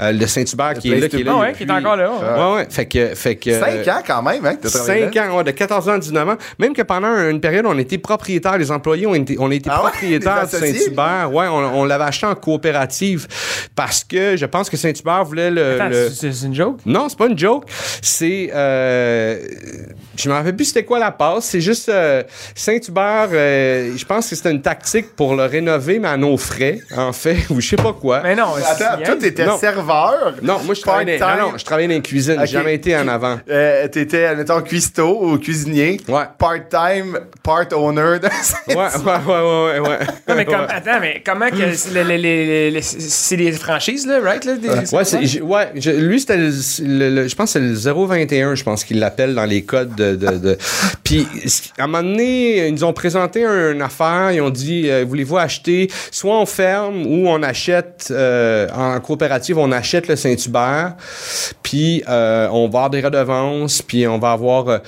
Euh, le Saint-Hubert qui est là, qui est là. Ah ouais, qui est encore là. Ouais, ouais. Fait que. Fait que Cinq ans quand même, hein, que t'as travaillé 5 là. ans, ouais, de 14 ans à 19 ans. Même que pendant une période, on était propriétaires, les employés ont été, on était Ah ouais? propriétaires de? Saint-Hubert. Ouais, on, on l'avait acheté en coopérative parce que je pense que Saint-Hubert voulait le. C'est une joke? non, c'est pas une joke. C'est. Euh, je me rappelle plus c'était quoi la passe. C'est juste euh, Saint-Hubert. euh, je pense que c'était une tactique pour le rénover, mais à nos frais, en fait, ou je sais pas quoi. Mais non, Attends, toi, t'étais serveur. non, moi je travaillais dans, non, non, je travaillais dans une cuisine. J'ai jamais été en avant. Euh, t'étais, mettons, cuistot ou cuisinier. Ouais. Part-time, part owner. de- Ouais, ouais, ouais, ouais, ouais. ouais. Non, mais comme, Ouais. attends, mais comment que c'est les, les- les- les- c'est des franchises, là, right? Là, des- Ouais, c'est, ouais je- lui, c'était le, le- le- je pense que c'est le 021, je pense qu'il l'appelle dans les codes de. de, de- Puis, à un moment donné, ils nous ont présenté une affaire, ils ont dit euh, voulez-vous acheter soit on ferme ou on achète, euh, en coopérative, on achète le Saint-Hubert. Puis euh, on va avoir des redevances, puis on va avoir, euh,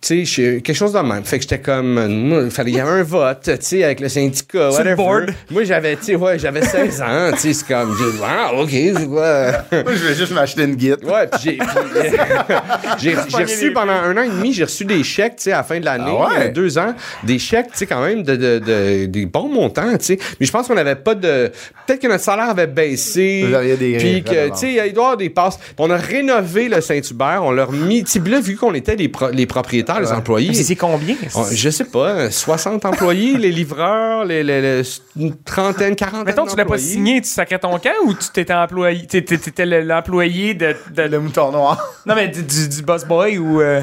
tu sais, quelque chose de même. Fait que j'étais comme, euh, il y avait un vote, tu sais, avec le syndicat, Sur le whatever. board. Moi, j'avais, tu sais, ouais, j'avais 16 ans, tu sais, c'est comme, j'ai, ah, ok, c'est quoi? Moi, je vais juste m'acheter une guide. Ouais, puis j'ai, puis, j'ai, j'ai reçu pendant un an et demi, j'ai reçu des chèques, tu sais, à la fin de l'année, Ah ouais? euh, deux ans, des chèques, tu sais, quand même, de, de, de- des bons montants, tu sais. Mais je pense qu'on n'avait pas de, peut-être que notre salaire avait baissé. Vous aviez des Puis que, tu sais, il doit y avoir des passes. Puis on a rénové le Saint-Hubert, on leur mis, tu sais, puis là, vu qu'on était les, pro- les propriétaires, les employés. C'est c'est combien? on- je sais pas, 60 employés, les livreurs, les, les- les- une trentaine, quarantaine Mettons, tu l'as pas signé, tu sacrais ton camp ou tu t'étais employé, t'étais t'étais le- l'employé de, de- Le mouton noir. non mais du, du, du boss boy ou euh,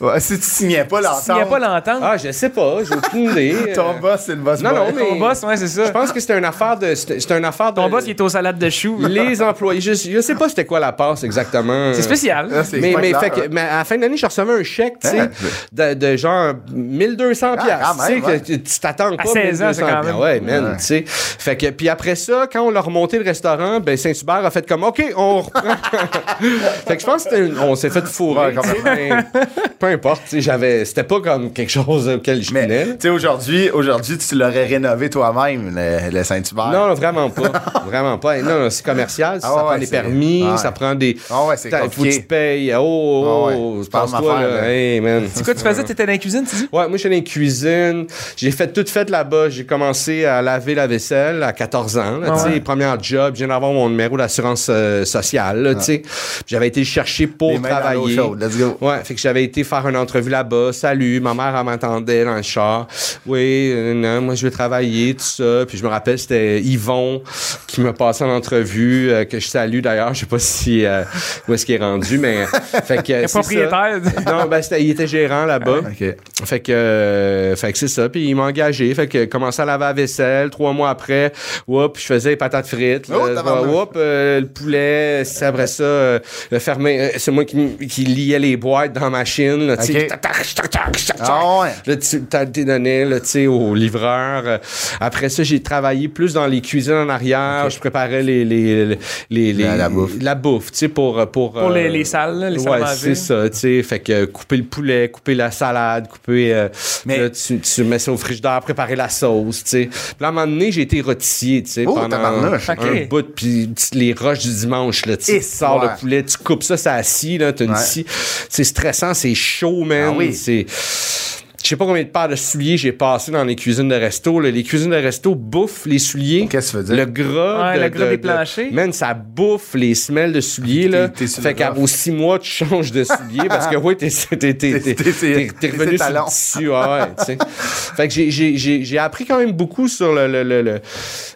Ouais, si tu signais pas l'entente. n'y a pas l'entente, Ah, je sais pas, j'ai aucune idée. Ton boss, c'est le boss Non, boy. non, mais- ton boss, ouais c'est ça. Je pense que c'était une affaire de. C'était c'était une affaire de. Ton boss il est aux salades de choux. Les employés. Je, je sais pas c'était quoi la passe exactement. C'est spécial. Là, c'est Mais, mais, clair, fait que- mais à la fin de l'année, je recevais un chèque, tu sais, de, de genre 1200 Ah, piastres. quand tu sais, même, ouais. tu t'attends pas. 16 ans, c'est 1200 quand même. Ouais, man, Ouais. tu sais. Fait que, puis après ça, quand on a remonté le restaurant, ben Saint-Hubert a fait comme, OK, on reprend. fait que je pense qu'on s'est fait fourrer, sais, mais peu importe, tu sais, j'avais, c'était pas comme quelque chose auquel je tu sais, aujourd'hui, aujourd'hui, tu l'aurais rénové toi-même, le, le Saint-Hubert. Non, non, vraiment pas. vraiment pas. Non, non, c'est commercial. Ah ça ouais, prend des permis, ouais. ça prend des. Ah ouais, c'est T'as- Faut que tu payes. Oh, oh, Ah ouais, oh, c'est pas pense-toi. Hey, man. C'est quoi tu faisais? T'étais dans la cuisine, tu dis? Ouais, moi, j'étais dans les cuisines. J'ai fait tout fait là-bas. J'ai commencé à laver la vaisselle à 14 ans. là, Ah tu sais, ouais. Premier job. Je viens d'avoir mon numéro d'assurance euh, sociale. là, tu sais. Puis J'avais été chercher pour Les travailler. let's go. Ouais, fait que j'avais été faire une entrevue là-bas. Salut, ma mère, elle m'attendait dans le char. Oui, euh, non, moi, je veux travailler, tout ça. Puis je me rappelle, c'était Yvon qui m'a passé en entrevue, euh, que je salue d'ailleurs. Je sais pas si, qu'il est rendu, mais. fait que. c'est ça. propriétaire. Non, ben, c'était- il était gérant là-bas. OK. Fait que, euh, fait que c'est ça. Puis il m'a engagé. Fait que commencé à laver la vaisselle. Trois mois après, whoop, je faisais les patates frites. Oh, là, tabarnak. whoop, euh, le poulet. C'est après ça, euh, le euh, c'est moi qui, qui liais les boîtes dans la machine. Là, tu sais. Ok. Tac, tac, tac, tac, tac, tac. Ah ouais. Là, tu là, tu sais, au livreur. Après ça, j'ai travaillé plus dans les cuisines en arrière. Je préparais les, les, les, les- La- la bouffe. La bouffe, tu sais, pour, pour, Pour les- les salles, là, les salles à ouais, manger. c'est ça, tu sais. Fait que euh, couper le poulet, couper la salade, couper. euh, Mais- là, tu, tu mets ça au frigidaire, préparer la sauce, tu sais. Puis à un moment donné, j'ai été rôtissier, tu sais, Oh, pendant un Ok. bout. Puis les roches du dimanche, là, tu sais, Et tu sors ouais. le poulet, tu coupes ça, ça assis, là, t'as une Ouais. scie. C'est stressant, c'est chaud, man. Ah oui. C'est. Je sais pas combien de paires de souliers j'ai passé dans les cuisines de resto. là. Les cuisines de resto bouffent les souliers. Qu'est-ce que tu veux dire? Le gras. Ouais, de- le gras de- des de- planchers. Man, ça bouffe les semelles de souliers. Là. Sur fait qu'à six mois, tu changes de souliers parce que oui, t'es, revenu sur le tissu. ouais, sais. fait que j'ai, appris quand même beaucoup sur le, le, le, le,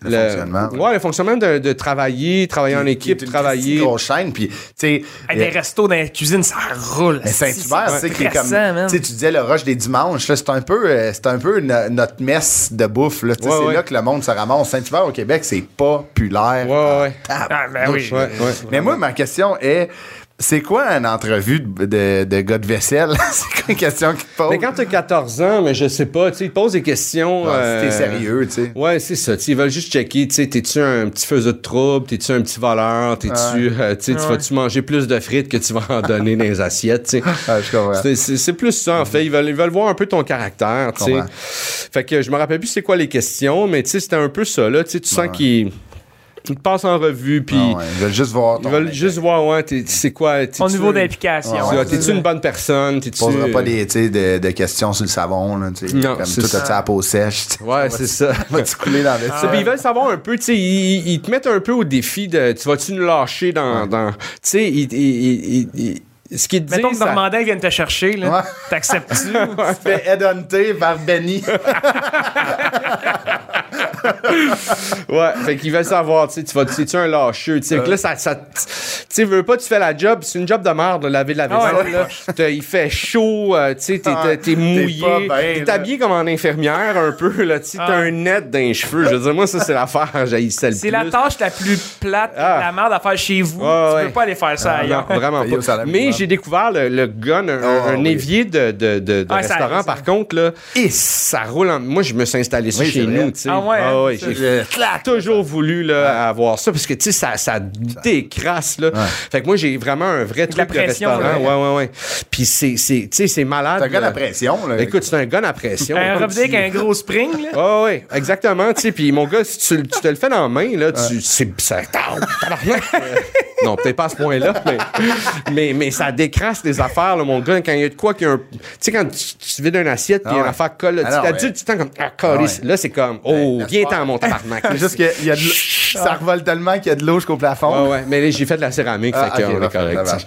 Le fonctionnement. Ouais, le fonctionnement de, de travailler, travailler en équipe, une travailler. grosse chaîne, puis, tu sais. Des restos dans la cuisine, ça roule. Mais Saint-Hubert, tu sais, qui est comme. stressant, man. Tu sais, tu disais le rush des dimanches, c'est un peu, euh, c'est un peu no- notre messe de bouffe, là. Ouais, c'est ouais. là que le monde se ramasse. Saint-Hubert au Québec, c'est populaire. Ouais. Ah, Ah, ben oui. Mais moi, ma question est. C'est quoi une entrevue de, de, de gars de vaisselle? c'est quoi une question qui te pose? Mais quand t'as 14 ans, mais je sais pas, tu sais, ils te posent des questions. Ah, si t'es euh, sérieux, tu sais. Ouais, c'est ça. Ils veulent juste checker, tu sais, t'es-tu un petit faiseur de trouble, t'es-tu un petit voleur, t'es-tu, euh, tu vas-tu manger plus de frites que tu vas en donner dans les assiettes, tu sais. Ah, je comprends. C'est- plus ça, en fait. Ils veulent, ils veulent voir un peu ton caractère, tu sais. Fait que je me rappelle plus c'est quoi les questions, mais tu sais, c'était un peu ça, là. Tu sais, tu sens qu'ils ils te passent en revue, puis Ah ouais, ils veulent juste voir ton. ils veulent juste voir, ouais, t'es- c'est quoi. Ton niveau d'implication. d'implication. T'es-tu une bonne personne? Tu poseras pas des, tu sais, de, de questions sur le savon, là, tu sais. Non, Comme tout, ça. la peau sèche? Ouais, c'est ça. Vas-tu couler dans le Ça, puis ils veulent savoir un peu, tu sais, ils, ils te mettent un peu au défi de, tu vas-tu nous lâcher dans, dans tu sais, ils, ils, ils- ils- ce qu'ils te Mettons disent, que ça- Normandin vienne te chercher, là. Ouais. T'acceptes-tu? Tu fais headhunter par Benny. ouais, fait qu'ils veulent savoir, tu sais, tu vas, tu un lâcheux, tu sais, que là, ça, ça tu sais, veux pas, tu fais la job, c'est une job de merde, de laver de la Ah ouais, vaisselle, là. Il fait chaud, euh, tu sais, t'es, t'es- t'es mouillé, pas bien, t'es habillé comme en infirmière un peu, là, tu sais, t'as Ah. un net dans les cheveux, je veux dire, moi, ça, c'est l'affaire, j'haïssais le C'est plus. la tâche la plus plate, Ah. la merde à faire chez vous. Tu ouais. peux pas aller faire ça ailleurs. Non, vraiment pas. Mais j'ai découvert le, le gun, un, Oh, un oui. évier de, de, de, de Ah, ça restaurant. ça. Par contre, là, et ça roule. en- Moi, je me suis installé ça Oui, chez nous. tu sais. Ah ouais, j'ai clac. toujours voulu là, avoir ça parce que tu sais ça, ça décrasse là. Fait que moi j'ai vraiment un vrai truc de restaurant. Ouais ouais ouais. Puis c'est c'est tu sais c'est malade. T'as un gars là. la pression, là. Écoute, c'est un gun à pression. Un avec un gros spring, là. Ouais, ouais, exactement. Tu sais, puis mon gars, si tu, tu te le fais dans la main, là, tu, c'est, ça, non, peut-être pas à ce point-là, mais, mais, mais ça décrasse les affaires, là, mon gars. Quand il y a de quoi qu'il y a un. Tu sais, quand tu, tu vides une assiette, puis Ah une ouais. affaire colle, Ah tu t'as ouais. dit, tu t'en comme, ah, câlisse. Là, c'est comme, oh, laisse viens ten mon tabarnak. C'est juste qu'il y a de l'eau- ça revole tellement qu'il y a de l'eau jusqu'au plafond. Ouais, ouais, mais là, j'ai fait de la céramique, Ah, fait ok, qu'on est parfait, correct.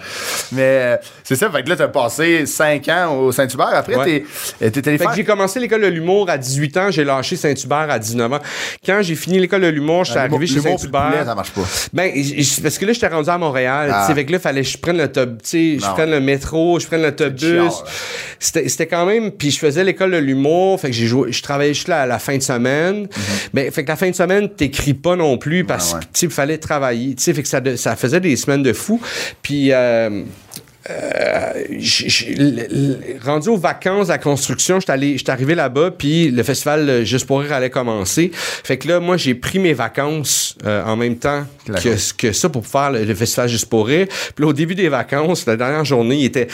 Mais euh, c'est ça, fait que là, t'as passé 5 ans au Saint-Hubert. Après, Ouais. t'es, euh, t'es allé Fait faire... que j'ai commencé l'école de l'humour à 18 ans, j'ai lâché Saint-Hubert à 19 ans. Quand j'ai fini l'école de l'humour, je suis Ah, arrivé chez le Saint-Hubert. ça marche pas. Ben, parce que là, j'étais rendu à Montréal. Ah. Fait que là, fallait que je prenne tu sais, je prenne le métro, je prenne l'autobus. C'était c'était quand même. Puis je faisais l'école de l'humour. Fait que j'ai joué, je travaillais juste là à la fin de semaine. Mais fait que la fin de semaine, t'écris pas non plus parce Mhm. ouais. que, tu sais, il fallait travailler. Tu sais, fait que ça faisait des semaines de fou. Puis, euh, euh, j- j- l- l- rendu aux vacances à la construction, j'étais allé- j'étais arrivé là-bas, puis le festival euh, Juste pour rire allait commencer. Fait que là, moi, j'ai pris mes vacances euh, en même temps que, que ça pour faire le, le festival Juste pour rire. Puis là, au début des vacances, la dernière journée, il était...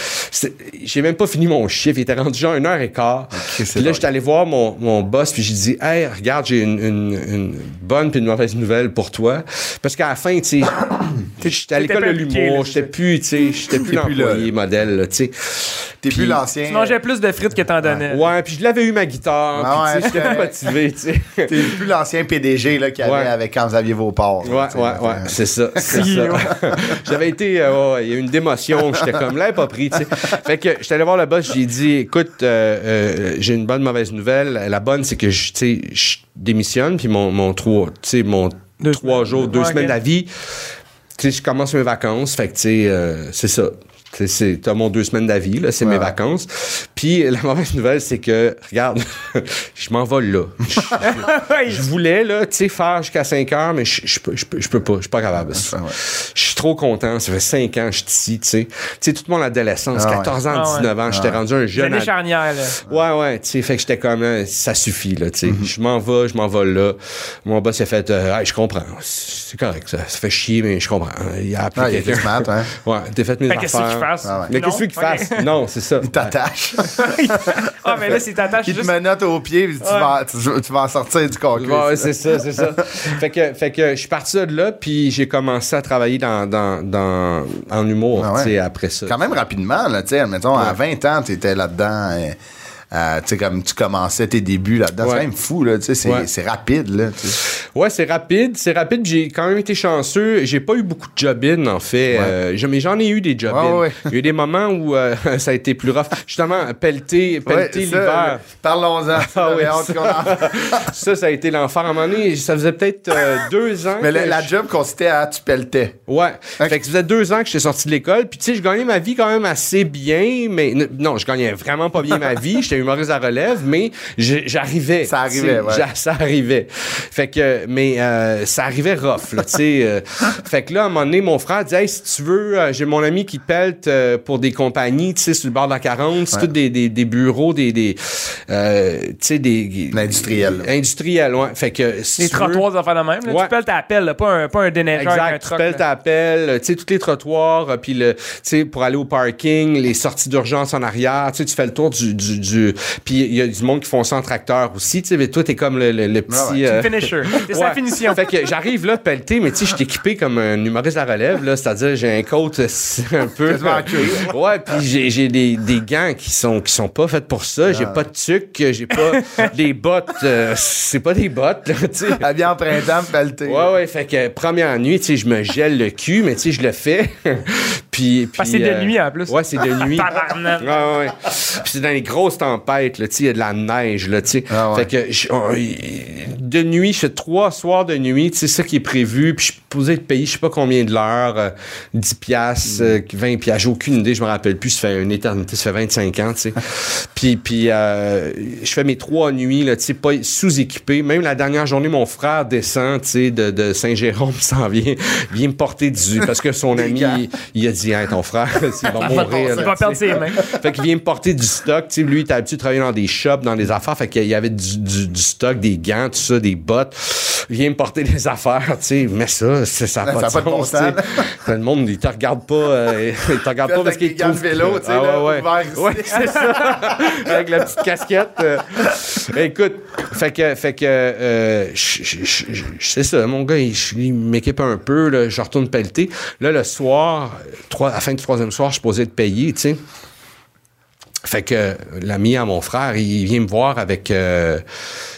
J'ai même pas fini mon chiffre, il était rendu genre une heure et quart. c'est puis là, j'étais allé voir mon, mon boss, puis j'ai dit, « Hey, regarde, j'ai une, une, une bonne puis une mauvaise nouvelle pour toi. » Parce qu'à la fin, tu sais, j'étais à l'école de l'humour, j'étais plus, tu sais, j'étais plus Là, modèle, là, tu sais. T'es plus l'ancien. Tu mangeais plus de frites que t'en donnais. Ouais, puis je l'avais eu ma guitare, Ah puis tu sais, ouais, j'étais plus motivé, tu sais. T'es plus l'ancien PDG là, qu'il y avait Ouais. avec quand vous aviez vos ports. Ouais, ouais, ouais, c'est ça, c'est ça. J'avais été, euh, il y a eu une démotion, j'étais comme là, pas pris, tu sais. Fait que j'étais allé voir le boss, j'ai dit, écoute, euh, euh, j'ai une bonne mauvaise nouvelle. La bonne, c'est que je, tu sais, je démissionne, puis mon, mon trois, tu sais, mon Deux trois semaines. jours, deux Ouais, semaines d'avis, tu sais, je commence mes vacances, fait que, tu sais, euh, c'est ça. C'est- T'as mon deux semaines d'avis, là, c'est mes vacances. Puis la mauvaise nouvelle, c'est que, regarde, je m'envole là. Je- voulais, là, tu sais, faire jusqu'à 5 heures, mais je, peux, je, peux, je peux pas. Je suis pas capable. ouais. Je suis trop content. Ça fait 5 ans que je suis ici, tu sais. Tu sais, toute mon adolescence, Ah ouais. 14 ans, Ah ouais. 19 ans, j'étais rendu un jeune. Ad- charnière, là. Ouais, ouais, tu sais, fait que j'étais comme, euh, ça suffit, là, tu sais. Mhm. Je m'en vais, je m'envole là. Mon boss a fait, euh, Hey, je comprends. C'est correct, ça, ça fait chier, mais je comprends. Il a appelé Ah, quelqu'un. hein. Ouais, t'as fait mes affaires. Fasse? Ah ouais. Mais qu'est-ce Non? qu'il fasse? Non, c'est ça. Il t'attache. Ah, mais là, c'est ta tâche Il te juste. menotte au pied, puis tu, Ouais. vas, tu, tu vas en sortir du concours. Ouais, c'est ça, c'est ça. fait que, fait que je suis parti de là, puis j'ai commencé à travailler dans, dans, dans, en humour, Ah ouais. tu sais, après ça. Quand même rapidement, là, tu sais, admettons, à 20 ans, tu étais là-dedans. Euh, tu sais, comme tu commençais tes débuts là-dedans. C'est quand même fou, là, tu sais, c'est, Ouais. rapide, là. Ouais, c'est rapide, c'est rapide. J'ai quand même été chanceux. J'ai pas eu beaucoup de job-in, en fait. Ouais. Euh, mais j'en ai eu des job-in. Il y a eu des moments où euh, ça a été plus rough. Justement, pelleter, pelleter l'hiver. Parlons-en. Ah oui, ça. Ça, ça a été l'enfer. À un moment donné, ça faisait peut-être euh, deux ans. Mais que la, la job consistait à tu pelletais. Ouais. Fait que ça faisait deux ans que j'étais sorti de l'école. Puis, tu sais, je gagnais ma vie quand même assez bien. Mais non, je gagnais vraiment pas bien ma vie. J'étais humoriste à relève, mais j'arrivais. Ça arrivait, ouais. Ça arrivait. Fait que, mais euh, ça arrivait rough, là, tu sais. euh. fait que là, à un moment donné, mon frère dit, hey, si tu veux, euh, j'ai mon ami qui pelte euh, pour des compagnies, tu sais, sur le bord de la 40. C'est Ouais. tous des, des, des bureaux, des, des euh, tu sais, des... L'industriel. Industriel, ouais. Fait que, si Les trottoirs, des affaires de même. Là. Ouais. Tu pelles ta pelle, là, pas un, pas un déneigeur avec un Exact, tu truck. là. ta pelle, tu sais, tous les trottoirs, puis le, tu sais, pour aller au parking, les sorties d'urgence en arrière, tu sais, tu fais le tour du, du, du puis il y a du monde qui font ça en tracteur aussi, tu sais, mais toi, t'es comme le, le, le petit... Ouais, ouais. euh, Finisher. C'est sa Ouais. finition. Fait que j'arrive là, pelleté, mais tu sais, je suis équipé comme un humoriste à relève, là. C'est-à-dire, j'ai un coat un peu. Ouais, puis j'ai, des, des gants qui sont, qui sont pas faits pour ça. Ah. J'ai pas de tuc, j'ai pas des bottes. euh, c'est pas des bottes, là, tu sais. Habillé en printemps, pelleté. Ouais, ouais, fait que première nuit, tu sais, je me gèle le cul, mais tu sais, je le fais. Puis, puis, c'est de euh, nuit, en plus. Ouais, c'est de nuit. Ouais. Puis c'est dans les grosses tempêtes, là, tu sais, il y a de la neige, là, tu sais. Ah ouais. Fait que je- on- de nuit, je fais trois soirs de nuit, tu sais, ça qui est prévu, puis je suis posé de payer, je sais pas combien de l'heure, euh, 10 piastres, euh, 20 piastres, j'ai aucune idée, je me rappelle plus, ça fait une éternité, ça fait 25 ans, tu sais. puis, puis euh, je fais mes trois nuits, là, tu sais, pas sous-équipé. Même la dernière journée, mon frère descend, tu sais, de, de Saint-Jérôme, s'en vient, vient me porter du, parce que son ami, il a dit, dit, ton frère, il va mourir. Il va perdre ses mains. Fait qu'il vient me porter du stock. Tu sais, lui, il était habitué de travailler dans des shops, dans des affaires. Fait qu'il y avait du, du- du stock, des gants, tout ça, des bottes. Il vient me porter des affaires, tu sais. Mais ça, ça n'a Ça pas, pas de bon sens, sens. Le monde, il te regarde pas. euh, il te regarde pas parce qu'il trouve vélo, tu sais, Ah, ouais, ouais. Ouais, c'est ça. avec la petite casquette. euh. Écoute, fait que, fait que, euh, c'est ça, mon gars, il, il m'équipe un peu, là, je retourne pelleter. Là, le soir, trois, à la fin du troisième soir, je suis posé de payer, tu sais. Fait que l'ami à mon frère, il vient me voir avec. euh,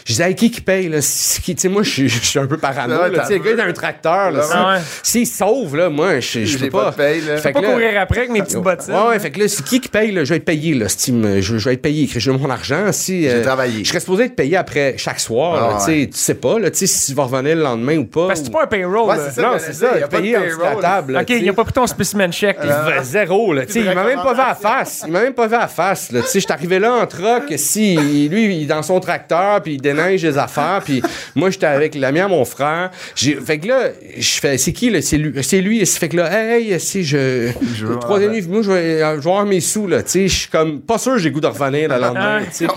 je disais, hey, qui qui paye, là? Qui? Moi, je suis- je un peu parano, Ouais, là. Le gars, il a un tracteur, là. Ah ouais. S'il sauve, là, moi, je, je peux pas pas. paye, là. Fait Pas courir après avec mes petites bottines. Ouais, ouais, fait que là, c'est qui qui paye, là? Je vais être payé, là, Steam. Je, je vais être payé. Je veux mon argent. Si, euh, J'ai travaillé. Je serais supposé être payé après chaque soir, Ah, là, tu sais. ouais. Tu sais pas, là, tu sais, si tu vas revenir le lendemain ou pas. Parce que ou- c'est pas un payroll. Ça. Non, c'est ça. y a Payé en dessous de la table. OK, il a pas pris ton spécimen check. Il fait zéro, là. Tu sais, il m'a même pas vu à la face. Il m'a même pas vu à la là. Tu sais, je suis arrivé là en truck. Si, lui, il est dans son tracteur, puis il déneige les affaires, puis moi, j'étais avec l'ami à mon frère. J'ai, fait que là, je fais, c'est qui, là? C'est lui. C'est lui. Ça fait que là, hey, si je. Troisième livre, moi, je vais, je vais avoir mes sous, là. Tu sais, je suis comme, pas sûr, j'ai le goût de revenir le lendemain, tu sais.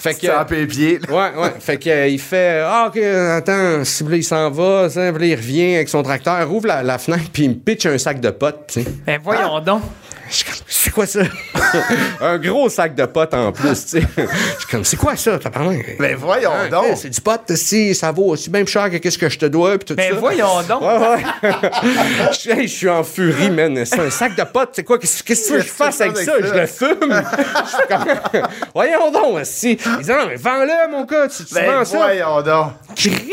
Fait que- C'est en pied Ouais, ouais. Fait que, euh, il fait Ah, OK, attends, si là, il s'en va, ça, il revient avec son tracteur, ouvre la, la fenêtre, puis il me pitch un sac de potes, tu sais. Ben voyons donc. Je suis comme, c'est quoi ça? un gros sac de potes en plus, tu sais. Je suis comme, c'est quoi ça, t'as parlé? Ben voyons donc. C'est du pot, si, ça vaut aussi même cher que qu'est-ce que je te dois, puis tout Ben ça. voyons donc. Ouais, ouais. je, suis en furie, man. C'est un sac de potes, c'est quoi? Qu'est-ce que tu veux que je fasse avec ça? Je le fume. Je suis comme, voyons donc, si. Il dit, non, mais vends-le, mon gars, tu, tu Ben vends ça. voyons donc.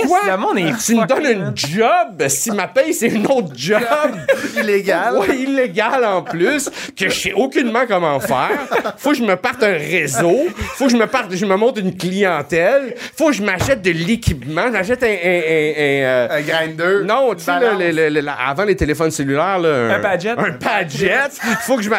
Quoi? le monde est tu me donnes man. une job, si ma paye, c'est une autre job. Illégal. Ouais, illégal en plus, que je sais aucunement comment faire. Faut que je me parte un réseau. Faut que je me parte, je me monte une clientèle. Faut que je m'achète de l'équipement. J'achète un. un- un- un, euh, Un grinder. non, tu sais, le- le- le- avant les téléphones cellulaires, là, Un Padget. Un Padget. Faut que je me.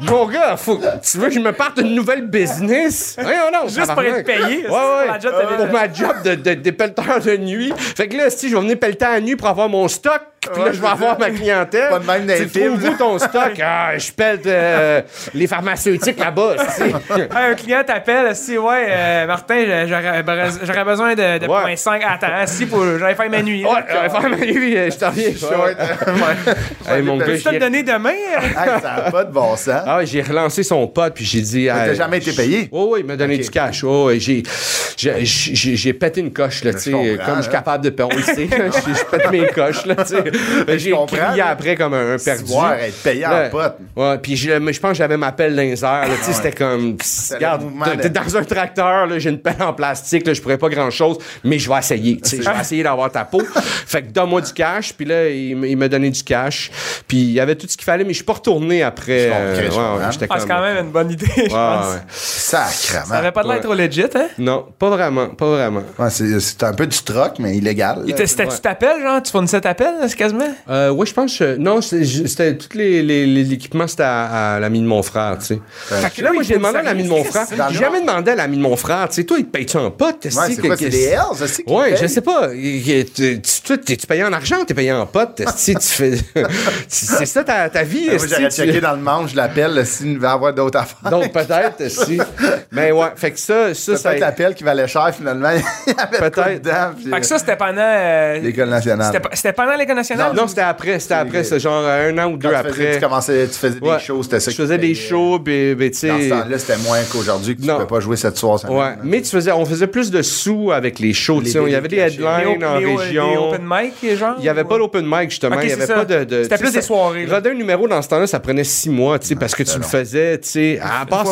Mon gars, faut... tu veux que je me parte une nouvelle business? Voyons donc, Juste pour être payé, Ouais, pour ma job de, de, de pelleteur de nuit. Fait que là, si je vais venir pelleter à la nuit pour avoir mon stock, puis là, je vais avoir ma clientèle. Pas de même Tu trouves où ton stock? Ah, je pèle euh, les pharmaceutiques là-bas, un client t'appelle, si ouais, euh, Martin, j'aurais besoin- de, de Ouais. point 5. Attends, si pour j'allais faire ma nuit. Ouais, vais faire ma nuit, euh, je t'en gars, Je te le j'ai- donner demain? euh? Hey, ça n'a pas de bon sens. Ah ouais, j'ai relancé son pote, puis j'ai dit... t'as ah, jamais été payé? Oui, oui, il m'a donné du cash. Oh, j'ai, j'ai, pété une coche, là, tu sais. Comme je suis capable de payer, on le sait, je, pète mes coches, là, tu sais. J'ai crié après comme un, un perdu. Être payé en pote. Ouais, puis je, mais je pense que j'avais ma pelle dans les airs, là, tu sais, c'était comme... Regarde, t'es- dans un tracteur, là, j'ai une pelle en plastique, là, je pourrais pas grand-chose, mais je vais essayer, tu sais, je vais essayer d'avoir ta peau. fait que donne-moi du cash, puis là, il, m'a donné du cash, puis il y avait tout ce qu'il fallait, mais je suis pas retourné après. ouais. Ouais, j'étais Ah, c'est quand même une bonne idée, je pense. ouais. Sacrement. Ça avait pas de l'air trop legit, hein? Non, pas vraiment, pas vraiment. Ouais, c'est un peu du troc, mais illégal. Il était- C'était-tu ouais. t'appelles, genre? Tu fournissais t'appelles, c'est quasiment? Euh, ouais, je pense que. Non, c'était les, les- les- l'équipement, c'était à, à l'ami de mon frère, tu sais. Fait que Là, moi, j'ai demandé à l'ami de mon frère. J'ai jamais demandé à l'ami de mon frère, tu sais, toi, il te paye-tu en pote? Ouais, c'est quoi, c'est des Hells? Ouais, je sais pas. Tu- tu- payé en argent ou t'es payé en pote? Si tu fais. c'est ça ta, ta vie, Ben, Moi, j'aurais tu- checké dans le manche, je s'il va avoir d'autres affaires. Donc, peut-être, si. Mais ouais, fait que ça, ça, C'est ça. peut-être l'appel qui valait cher, finalement. Peut-être. puis, Fait que ça, c'était pendant. euh, L'école nationale. C'était pendant l'école nationale? Non, c'était après, c'était après, c'est genre un an ou deux faisais- après. Tu commençais, tu faisais Ouais. des shows, c'était ça Je faisais des shows, puis, tu sais. Dans ce temps-là, c'était moins qu'aujourd'hui que tu Non. ne pouvais pas jouer cette soirée. Ouais, mais tu faisais, on faisait plus de sous avec les shows. Les tu sais, il y avait des headlines en région. Open mic, genre? Il n'y avait pas d'open mic, justement. Il n'y avait pas de. C'était plus des soirées, un numéro dans ce temps-là, ça prenait six mois, tu sais, parce que tu le faisais, tu sais, à part.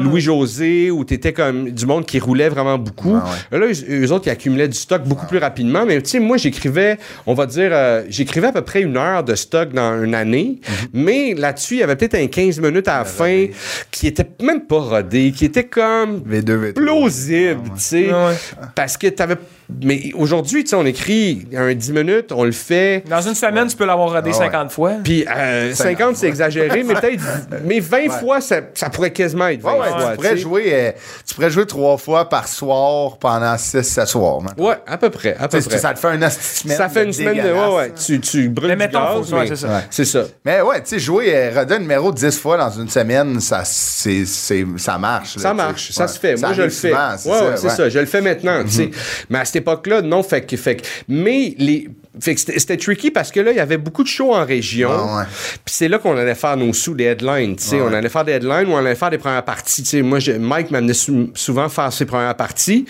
Louis-José, où tu étais comme du monde qui roulait vraiment beaucoup. Là, eux, eux autres, ils accumulaient du stock beaucoup plus rapidement. Mais, tu sais, moi, j'écrivais, on va dire, euh, j'écrivais à peu près une heure de stock dans une année. Mhm. Mais là-dessus, il y avait peut-être un 15 minutes à la fin qui était même pas rodé, qui était comme V2, V3. plausible, tu sais. Ouais. Parce que t'avais mais aujourd'hui, tu sais, on écrit un 10 minutes, on le fait. Dans une semaine, tu peux l'avoir rodé Ah ouais. 50 fois. Puis euh, 50, c'est exagéré, mais peut-être. Mais 20 fois, ça, ça pourrait quasiment être 20 Ouais, ouais, fois. tu, pourrais jouer, euh, tu pourrais jouer trois fois par soir pendant 6 soirs. man. Ouais, à peu près. À peu près. Ça te fait une semaine. Ça fait une semaine de. Ouais, ouais. Tu, tu brûles Mais du mettons, gaz, ouais, mais- c'est ça. Ouais. C'est ça. Mais ouais, tu sais, jouer, euh, roder un numéro 10 fois dans une semaine, ça, c'est, ça marche. là, Ça marche, ça Ouais. se fait. Moi, je le fais. ouais, ça, ouais, c'est ouais. Mhm. ça. Je le fais maintenant, tu sais. Mais à cette époque-là, non. Fait que, fait mais les, fait que c'était, c'était tricky parce que là, il y avait beaucoup de shows en région. Ah ouais. Puis c'est là qu'on allait faire nos sous, des headlines, tu sais. On allait faire des headlines ou on allait faire des premières parties, tu sais. Moi, je- Mike m'amenait sou- souvent faire ses premières parties.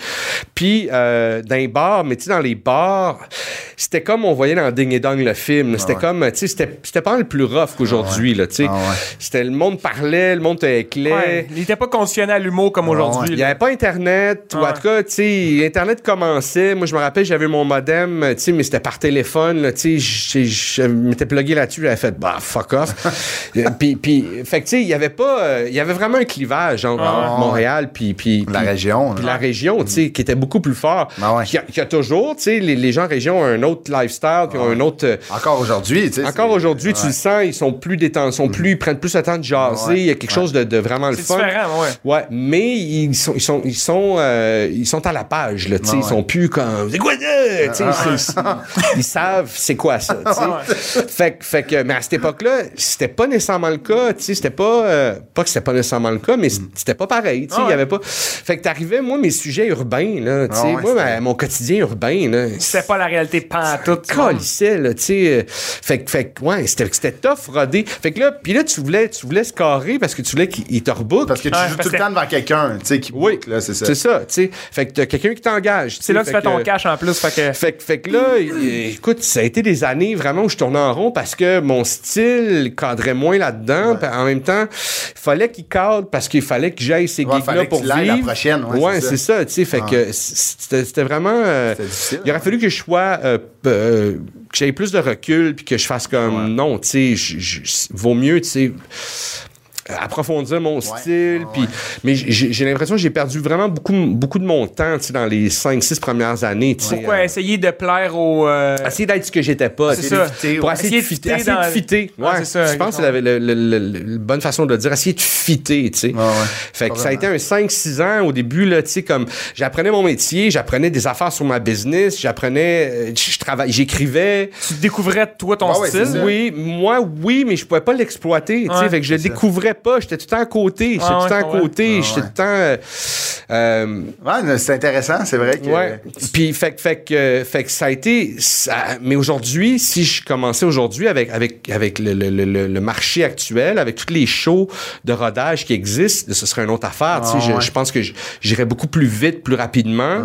Puis euh, dans les bars, mais tu sais, dans les bars, c'était comme on voyait dans Ding et Dong le film. là. C'était comme, tu sais, c'était, c'était pas mal plus rough qu'aujourd'hui, là, tu sais. Ah ouais. C'était le monde parlait, le monde te éclait. Ouais, il était pas conditionné à l'humour comme aujourd'hui. Il n'y avait pas Internet, ou en tout cas, tu sais, Internet commençait. Moi, je me rappelle, j'avais mon modem, tu sais, mais c'était par téléphone, là, tu sais, je- m'étais plugué là-dessus, j'avais fait, bah, fuck off. Euh, puis, puis, fait que, tu sais, il y avait pas, euh, il y avait vraiment un clivage entre Ah. Montréal puis, puis, La puis- région, puis la région, tu sais, qui était beaucoup plus fort. Ah ouais. Qui a, qui a toujours, tu sais, les, les gens en région ont un autre lifestyle, puis ont un autre... euh, Encore aujourd'hui, tu sais. encore c'est- aujourd'hui, tu ouais. le sens, ils sont plus détendus, sont plus, ils prennent plus le temps de jaser, Ouais. il y a quelque chose de, de vraiment le C'est fun. différent, ouais. Ouais, mais ils sont, ils sont, ils sont, euh, ils sont à la page, là, tu sais, Ouais, ils sont plus comme, c'est quoi ça? Tu sais, Ah, c'est- c'est- ils savent c'est quoi ça. Fait, que- fait que, mais à cette époque-là, c'était pas nécessairement le cas, tu sais, c'était pas, euh, pas que c'était pas nécessairement le cas, mais c'était pas pareil, tu sais, il y avait pas. Fait que t'arrivais, moi, mes sujets urbains, là, tu sais, ouais, moi, ma- mon quotidien urbain, là. C'était pas la réalité pantoute. Calissait, là, tu sais. euh, Fait que, fait que, ouais, c'était c'était tough, rodé. Fait que là, puis là, tu voulais, tu voulais se carrer parce que tu voulais qu'il il te rebook. Parce que tu Ouais, joues tout le temps devant quelqu'un, tu sais, qui Oui, book, là, c'est ça. C'est ça, tu sais. Fait que t'as quelqu'un qui t'engage. tu C'est sais, là que tu fais ton cash en plus. Fait que. Fait, que- fait que là, écoute, ça a été des années vraiment où je tournais en rond parce que mon style cadrait moins là-dedans. En même temps, il fallait qu'il cadre parce qu'il fallait que j'aille ces Ouais, que pour vivre. la prochaine, ouais, c'est c'est ça. tu sais. Fait que c'était c'était vraiment... euh, difficile, il aurait fallu que je sois... euh, euh, que j'aie plus de recul puis que je fasse comme... Non, tu sais, vaut mieux, tu sais approfondir mon style puis mais j'ai l'impression que j'ai perdu vraiment beaucoup beaucoup de mon temps tu sais dans les 5 6 premières années tu sais Pourquoi euh, essayer de plaire au. euh, essayer d'être ce que j'étais pas. C'est tu sais, ça. fitter, Pour essayer, Essayer de fitter. Essayer de fitter. Ouais, c'est ça, je pense que c'est la, bonne façon de le dire. Essayer de fitter, tu sais. ouais. Fait que ça a été un 5-6 ans au début, là, tu sais, comme j'apprenais mon métier, j'apprenais des affaires sur ma business, j'apprenais, euh, j'écrivais. Tu découvrais, toi, ton Ah ouais, style? Oui, moi, oui, mais je pouvais pas l'exploiter, tu fait que je le découvrais pas. J'étais tout le temps à côté. J'étais Ouais, tout le temps ouais, à ouais. côté. Ah J'étais ouais. tout le temps. euh, euh, Ouais, c'est intéressant, c'est vrai que. Ouais. Puis fait, que- fait que fait que ça a été ça- mais aujourd'hui si je commençais aujourd'hui avec avec avec le, le, le, le marché actuel avec tous les shows de rodage qui existent ce serait une autre affaire Ah, je, ouais. je pense que j'irais beaucoup plus vite plus rapidement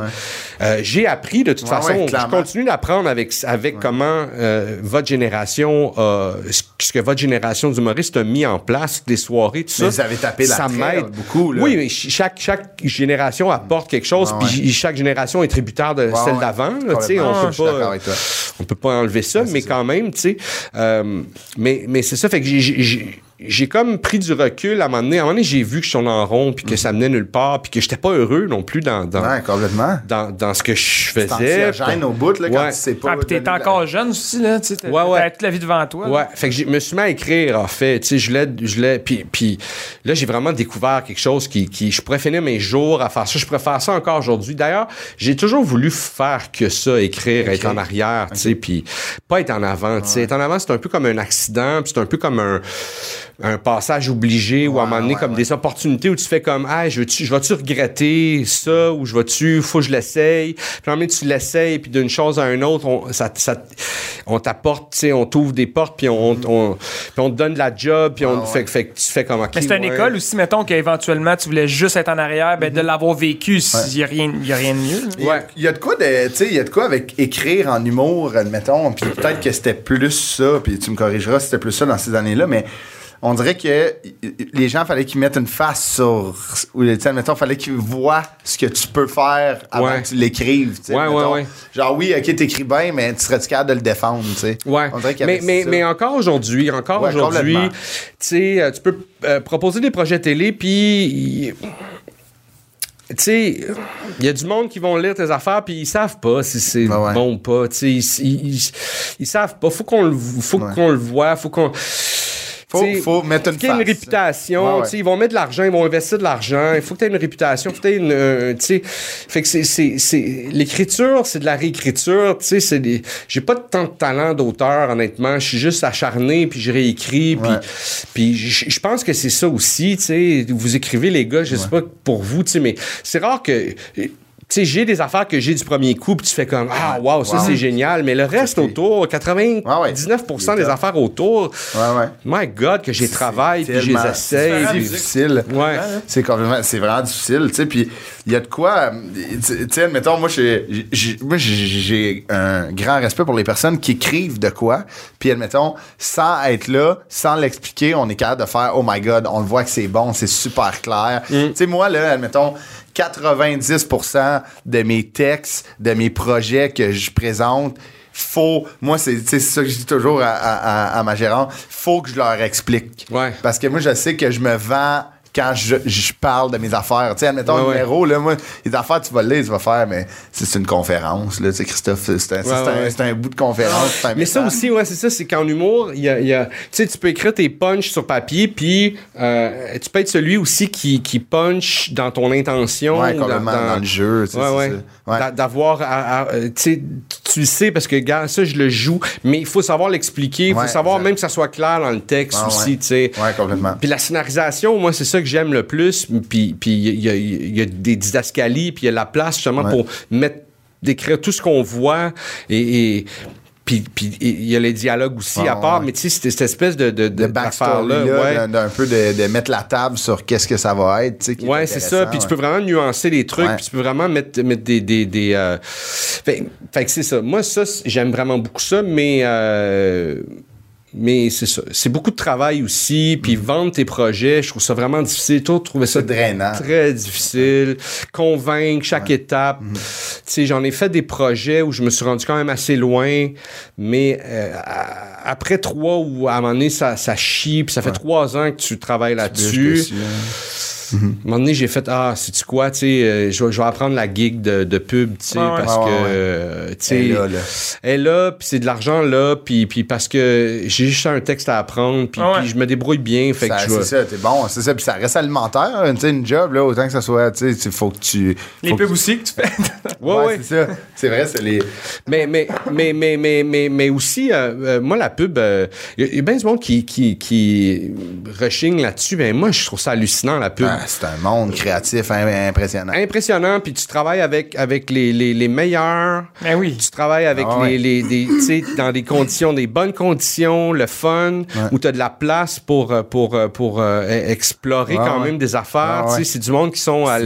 Euh, j'ai appris de toute Ouais, façon ouais, je continue d'apprendre avec avec comment euh, votre génération ce que votre génération d'humoristes a mis en place des soirées tout Mais ça vous avez tapé la ça m'aide beaucoup, là. oui mais ch- chaque chaque génération apporte quelque chose puis chaque génération est tributaire de celle ouais. d'avant. on peut pas, toi. on peut pas enlever ça, mais quand même, tu sais. euh, mais mais c'est ça, fait que j'ai- j'ai- comme pris du recul à un moment donné. À un moment donné, j'ai vu que je tournais en rond, puis que ça menait nulle part, puis que j'étais pas heureux non plus dans dans, Ouais, complètement. dans, dans ce que je faisais. anxiogène au bout, là, quand tu sais pas. Ah, puis t'es la- encore jeune aussi, là. Tu sais, t'as Ouais, ouais. toute la vie devant toi. là. Ouais, fait que je me suis mis à écrire, en fait. Tu sais, je l'ai, je l'ai, puis, puis là, j'ai vraiment découvert quelque chose qui, qui, je pourrais finir mes jours à faire ça. Je pourrais faire ça encore aujourd'hui. D'ailleurs, j'ai toujours voulu faire que ça, écrire, être en arrière, tu sais, puis pas être en avant. Tu sais, être en avant, c'est un peu comme un accident, puis c'est un peu comme un, un passage obligé ou à un moment donné, ouais, comme ouais. des opportunités où tu fais comme, ah, je veux-tu, je vais-tu regretter ça ou je vais-tu, faut que je l'essaye? Puis à un moment donné, tu l'essayes, puis d'une chose à une autre, on, ça, ça, on t'apporte, tu sais, on t'ouvre des portes, puis on, on, puis on te donne de la job, puis on Ah, fait, fait que tu fais comme, OK, Mais c'est une ouais. école aussi, mettons qu'éventuellement tu voulais juste être en arrière, ben, de l'avoir vécu, il n'y a, rien- y a rien de mieux. là. Il y a- Ouais. Y a de quoi de, tu sais, il y a de quoi avec écrire en humour, admettons, puis peut-être que c'était plus ça, puis tu me corrigeras si c'était plus ça dans ces années-là, mais on dirait que les gens fallait qu'ils mettent une face sur, ou admettons, fallait qu'ils voient ce que tu peux faire avant Ouais. que tu l'écrives, Ouais, ouais, admettons. ouais. Genre oui, ok, t'écris bien, mais tu serais-tu capable de le défendre, tu sais? Ouais. On dirait qu'il y mais, mais, mais encore aujourd'hui, encore aujourd'hui, complètement. tu sais, euh, tu peux euh, proposer des projets télé, puis tu sais, il y a du monde qui vont lire tes affaires puis ils savent pas si c'est Ah ouais. bon ou pas. Tu sais, ils, ils, ils- ils savent pas. Faut qu'on le, faut Ouais. qu'on le voit. Faut qu'on. Faut, faut mettre une ait une réputation, Ouais, ils vont mettre de l'argent, ils vont investir de l'argent. Il faut que tu aies une réputation, faut que tu aies une, euh, tu fait que c'est, c'est, c'est, l'écriture, c'est de la réécriture, tu sais, c'est des, j'ai pas tant de talent d'auteur, honnêtement. Je suis juste acharné, puis je réécris, puis, puis je pense que c'est ça aussi, tu sais. Vous écrivez, les gars, je sais pas pour vous, mais c'est rare que. Sais, j'ai des affaires que j'ai du premier coup, puis tu fais comme Ah, wow, ça c'est génial. Mais le reste autour, 99% Ouais, ouais. des affaires autour, Ouais. My God, que j'ai travaillé, puis essayé. C'est difficile. C'est vraiment difficile, tu sais. Puis il y a de quoi, euh, tu sais, admettons, moi, j'ai, un grand respect pour les personnes qui écrivent de quoi. Puis admettons, sans être là, sans l'expliquer, on est capable de faire, oh my God, on le voit que c'est bon, c'est super clair. Mm. Tu sais, moi, là, admettons, 90% de mes textes, de mes projets que je présente, faut, moi, c'est ça que je dis toujours à, à- à- à ma gérante, faut que je leur explique. Ouais. Parce que moi, je sais que je me vends quand je, je parle de mes affaires. Tu sais, admettons, Ouais, ouais. numéro, là, moi, les affaires, tu vas le lire, tu vas faire, mais c'est une conférence, là, tu sais, Christophe, c'est un, un- un bout de conférence. un Mais ça aussi, ouais, c'est ça, c'est qu'en humour, il y a, il y a- tu sais, tu peux écrire tes punchs sur papier, puis euh, tu peux être celui aussi qui, qui punch dans ton intention. Ouais, dans- dans, le jeu, tu sais, D'avoir, euh, tu sais, tu sais parce que, gars, ça, je le joue, mais il faut savoir l'expliquer, il faut savoir exact. même que ça soit clair dans le texte aussi, tu sais. Ouais, complètement. Puis la scénarisation, moi, c'est ça que j'aime le plus. Puis puis il y, a- il y a des didascalies, puis il y a la place justement Ouais. pour mettre, décrire tout ce qu'on voit et. et puis, puis il y a les dialogues aussi à part, ouais. mais tu sais, cette, cette espèce de, de, de là, ouais. d'un- peu de, de mettre la table sur qu'est-ce que ça va être, tu sais, Ouais, c'est ça. Puis tu peux vraiment nuancer les trucs. Puis tu peux vraiment mettre, mettre des. des, des euh, Fait, fait que c'est ça. Moi, ça, j'aime vraiment beaucoup ça, mais. euh, Mais c'est ça. C'est beaucoup de travail aussi. Puis vendre tes projets, je trouve ça vraiment difficile. Toi, trouver ça Mm. C'est drainant. très difficile. Convaincre chaque étape. Mm. Tu sais, j'en ai fait des projets où je me suis rendu quand même assez loin. Mais euh, après trois ou à un moment donné, ça, ça chie. Puis ça fait trois ans que tu travailles là-dessus. À un moment donné, j'ai fait Ah, sais-tu quoi, tu sais, euh, je vais je vais apprendre la gig de, de pub, tu sais, ouais. parce Ouais, que, euh, tu sais, Elle est là, là. elle est là, puis c'est de l'argent là, puis, puis parce que j'ai juste un texte à apprendre, puis, ouais. puis je me débrouille bien, fait Ça- que je c'est ça, t'es bon, c'est ça. Puis ça reste alimentaire, tu sais, une job, là, autant que ça soit, tu sais, il faut que tu. Les faut pubs tu- aussi que tu fais. Ouais, Ouais, ouais. c'est ça. C'est vrai, c'est les. Mais, mais, mais, mais, mais, mais, mais aussi, euh, euh, moi, la pub, il y, a bien du monde qui, qui, qui rechigne là-dessus, mais moi, je trouve ça hallucinant, la pub. C'est un monde créatif impressionnant. Impressionnant, puis tu travailles avec, avec les, les, les meilleurs. Ben oui. Tu travailles avec Ah ouais. les, les sais, dans des conditions, des bonnes conditions, le fun, où tu as de la place pour, euh, pour, euh, pour euh, e- explorer Ah quand ouais. même des affaires. Ah tu sais, ouais. C'est du monde qui sont à,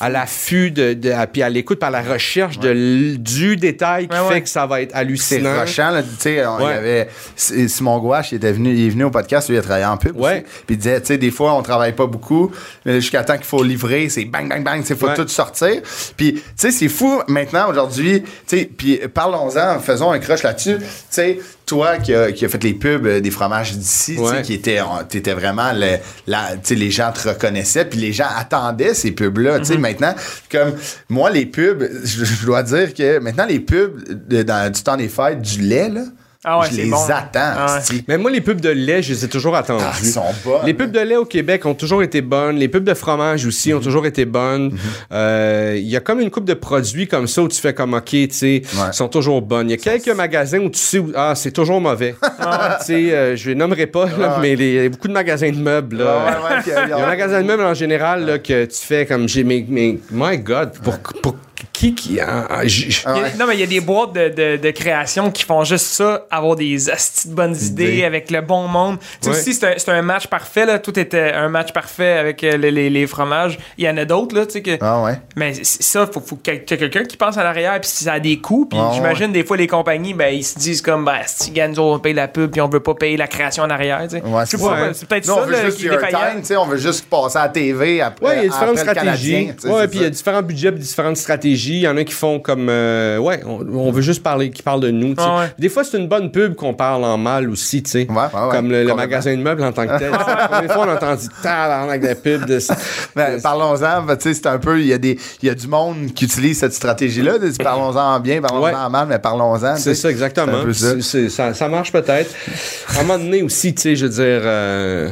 à l'affût, de, de, à- puis à l'écoute, par la recherche de, l- du détail qui Ouais, fait que ça va être C'est hallucinant. rushant, là, tu sais, on- il y avait Simon Gouache, il était venu, il est venu au podcast, lui, il a travaillé en pub. Puis il disait, tu sais, des fois, on travaille pas beaucoup, mais jusqu'à temps qu'il faut livrer, c'est bang, bang, bang, sais, faut Ouais. tout sortir. Puis, tu sais, c'est fou, maintenant, aujourd'hui, tu sais, puis parlons-en, faisons un crush là-dessus. Tu sais, toi qui as qui a fait les pubs euh, des fromages d'ici, tu sais, Ouais. qui étaient, t'étais vraiment, le, la, tu sais, les gens te reconnaissaient, puis les gens attendaient ces pubs-là. Tu sais, maintenant, comme moi, les pubs, je, je dois dire que maintenant, les pubs de- dans, du temps des fêtes, du lait, là, Ah ouais, je les bon. attends. Ah ouais. Mais moi, les pubs de lait, je les ai toujours attendues. Ah, ils sont bonnes. Les pubs de lait au Québec ont toujours été bonnes. Les pubs de fromage aussi Mhm. ont toujours été bonnes. Euh, Il y a comme une coupe de produits comme ça où tu fais comme OK, tu sais, Ouais. sont toujours bonnes. Il y a quelques magasins où tu sais, où, ah, c'est toujours mauvais. tu sais, euh, je les nommerai pas, là, Ah. mais il y a beaucoup de magasins de meubles. là. Euh, Il y a un magasin de meubles en général là, que tu fais comme j'ai mais, mais my God pour, pour qui qui ah, ah, Ah ouais. Non, mais il y a des boîtes de, de, de création qui font juste ça, avoir des astis de bonnes idées, Idées. avec le bon monde. Tu sais, aussi, c'est un, match parfait, là. Tout était un match parfait avec euh, les, les, les fromages. Il y en a d'autres, là, tu sais, que. Ah ouais. Mais ça, faut, faut qu'il y ait quelqu'un qui pense à l'arrière, puis ça a des coûts. Puis Ouais, j'imagine, des fois, les compagnies, ben, ils se disent comme, ben, si nous, on paye la pub, puis on veut pas payer la création en arrière, tu sais. Sais c'est pas, ça. c'est peut-être ça, on veut là, juste on veut juste passer à la TV après. Ouais, il y a différentes stratégies. Ouais, puis il y a différents budgets, différentes stratégies. Stratégie. Il y en a qui font comme, euh, ouais, on, on veut juste parler, qui parlent de nous. Ah ouais. Des fois, c'est une bonne pub qu'on parle en mal aussi, tu sais. Ouais, ouais, ouais, comme le, magasin de meubles en tant que tel. La première fois, on a entendu tabarnak de pub de ça. Ben, parlons-en, ben, tu sais, c'est un peu, il y, a des- il y a du monde qui utilise cette stratégie-là. de- Parlons-en en bien, parlons-en Ouais. en mal, mais parlons-en. C'est ça, exactement. C'est un peu ça. Ça, ça marche peut-être. À un moment donné aussi, tu sais, je veux dire. euh,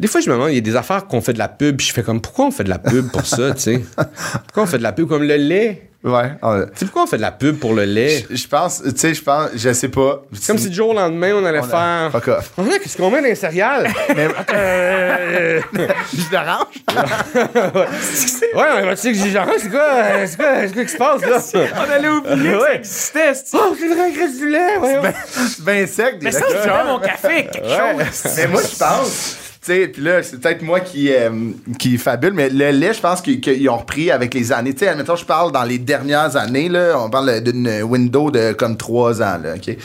des fois, je me demande, il y a des affaires qu'on fait de la pub, puis je fais comme, pourquoi on fait de la pub pour ça, tu sais? Pourquoi on fait de la pub comme le lait? Ouais. on- Tu sais, pourquoi on fait de la pub pour le lait? Je pense, tu sais, je pense, je sais pas. C'est comme si du jour au lendemain, on allait On a- faire. Fuck off. Oh, là, qu'est-ce qu'on met dans les céréales? Mais, Euh, je d'orange? ouais, mais tu sais que j'ai genre, c'est quoi, c'est quoi, c'est quoi qui se passe, là? On allait oublier que ça existait, c'est Oh, c'est vrai, il reste du lait, ouais. C'est bien sec. des Mais ça, fais mon café, quelque chose. Mais moi, je pense. Sais, puis là, c'est peut-être moi qui, euh, qui fabule, mais le lait, je pense qu'ils qu'ils ont repris avec les années. Tu admettons, je parle dans les dernières années, là, on parle d'une window de comme trois ans, là, OK?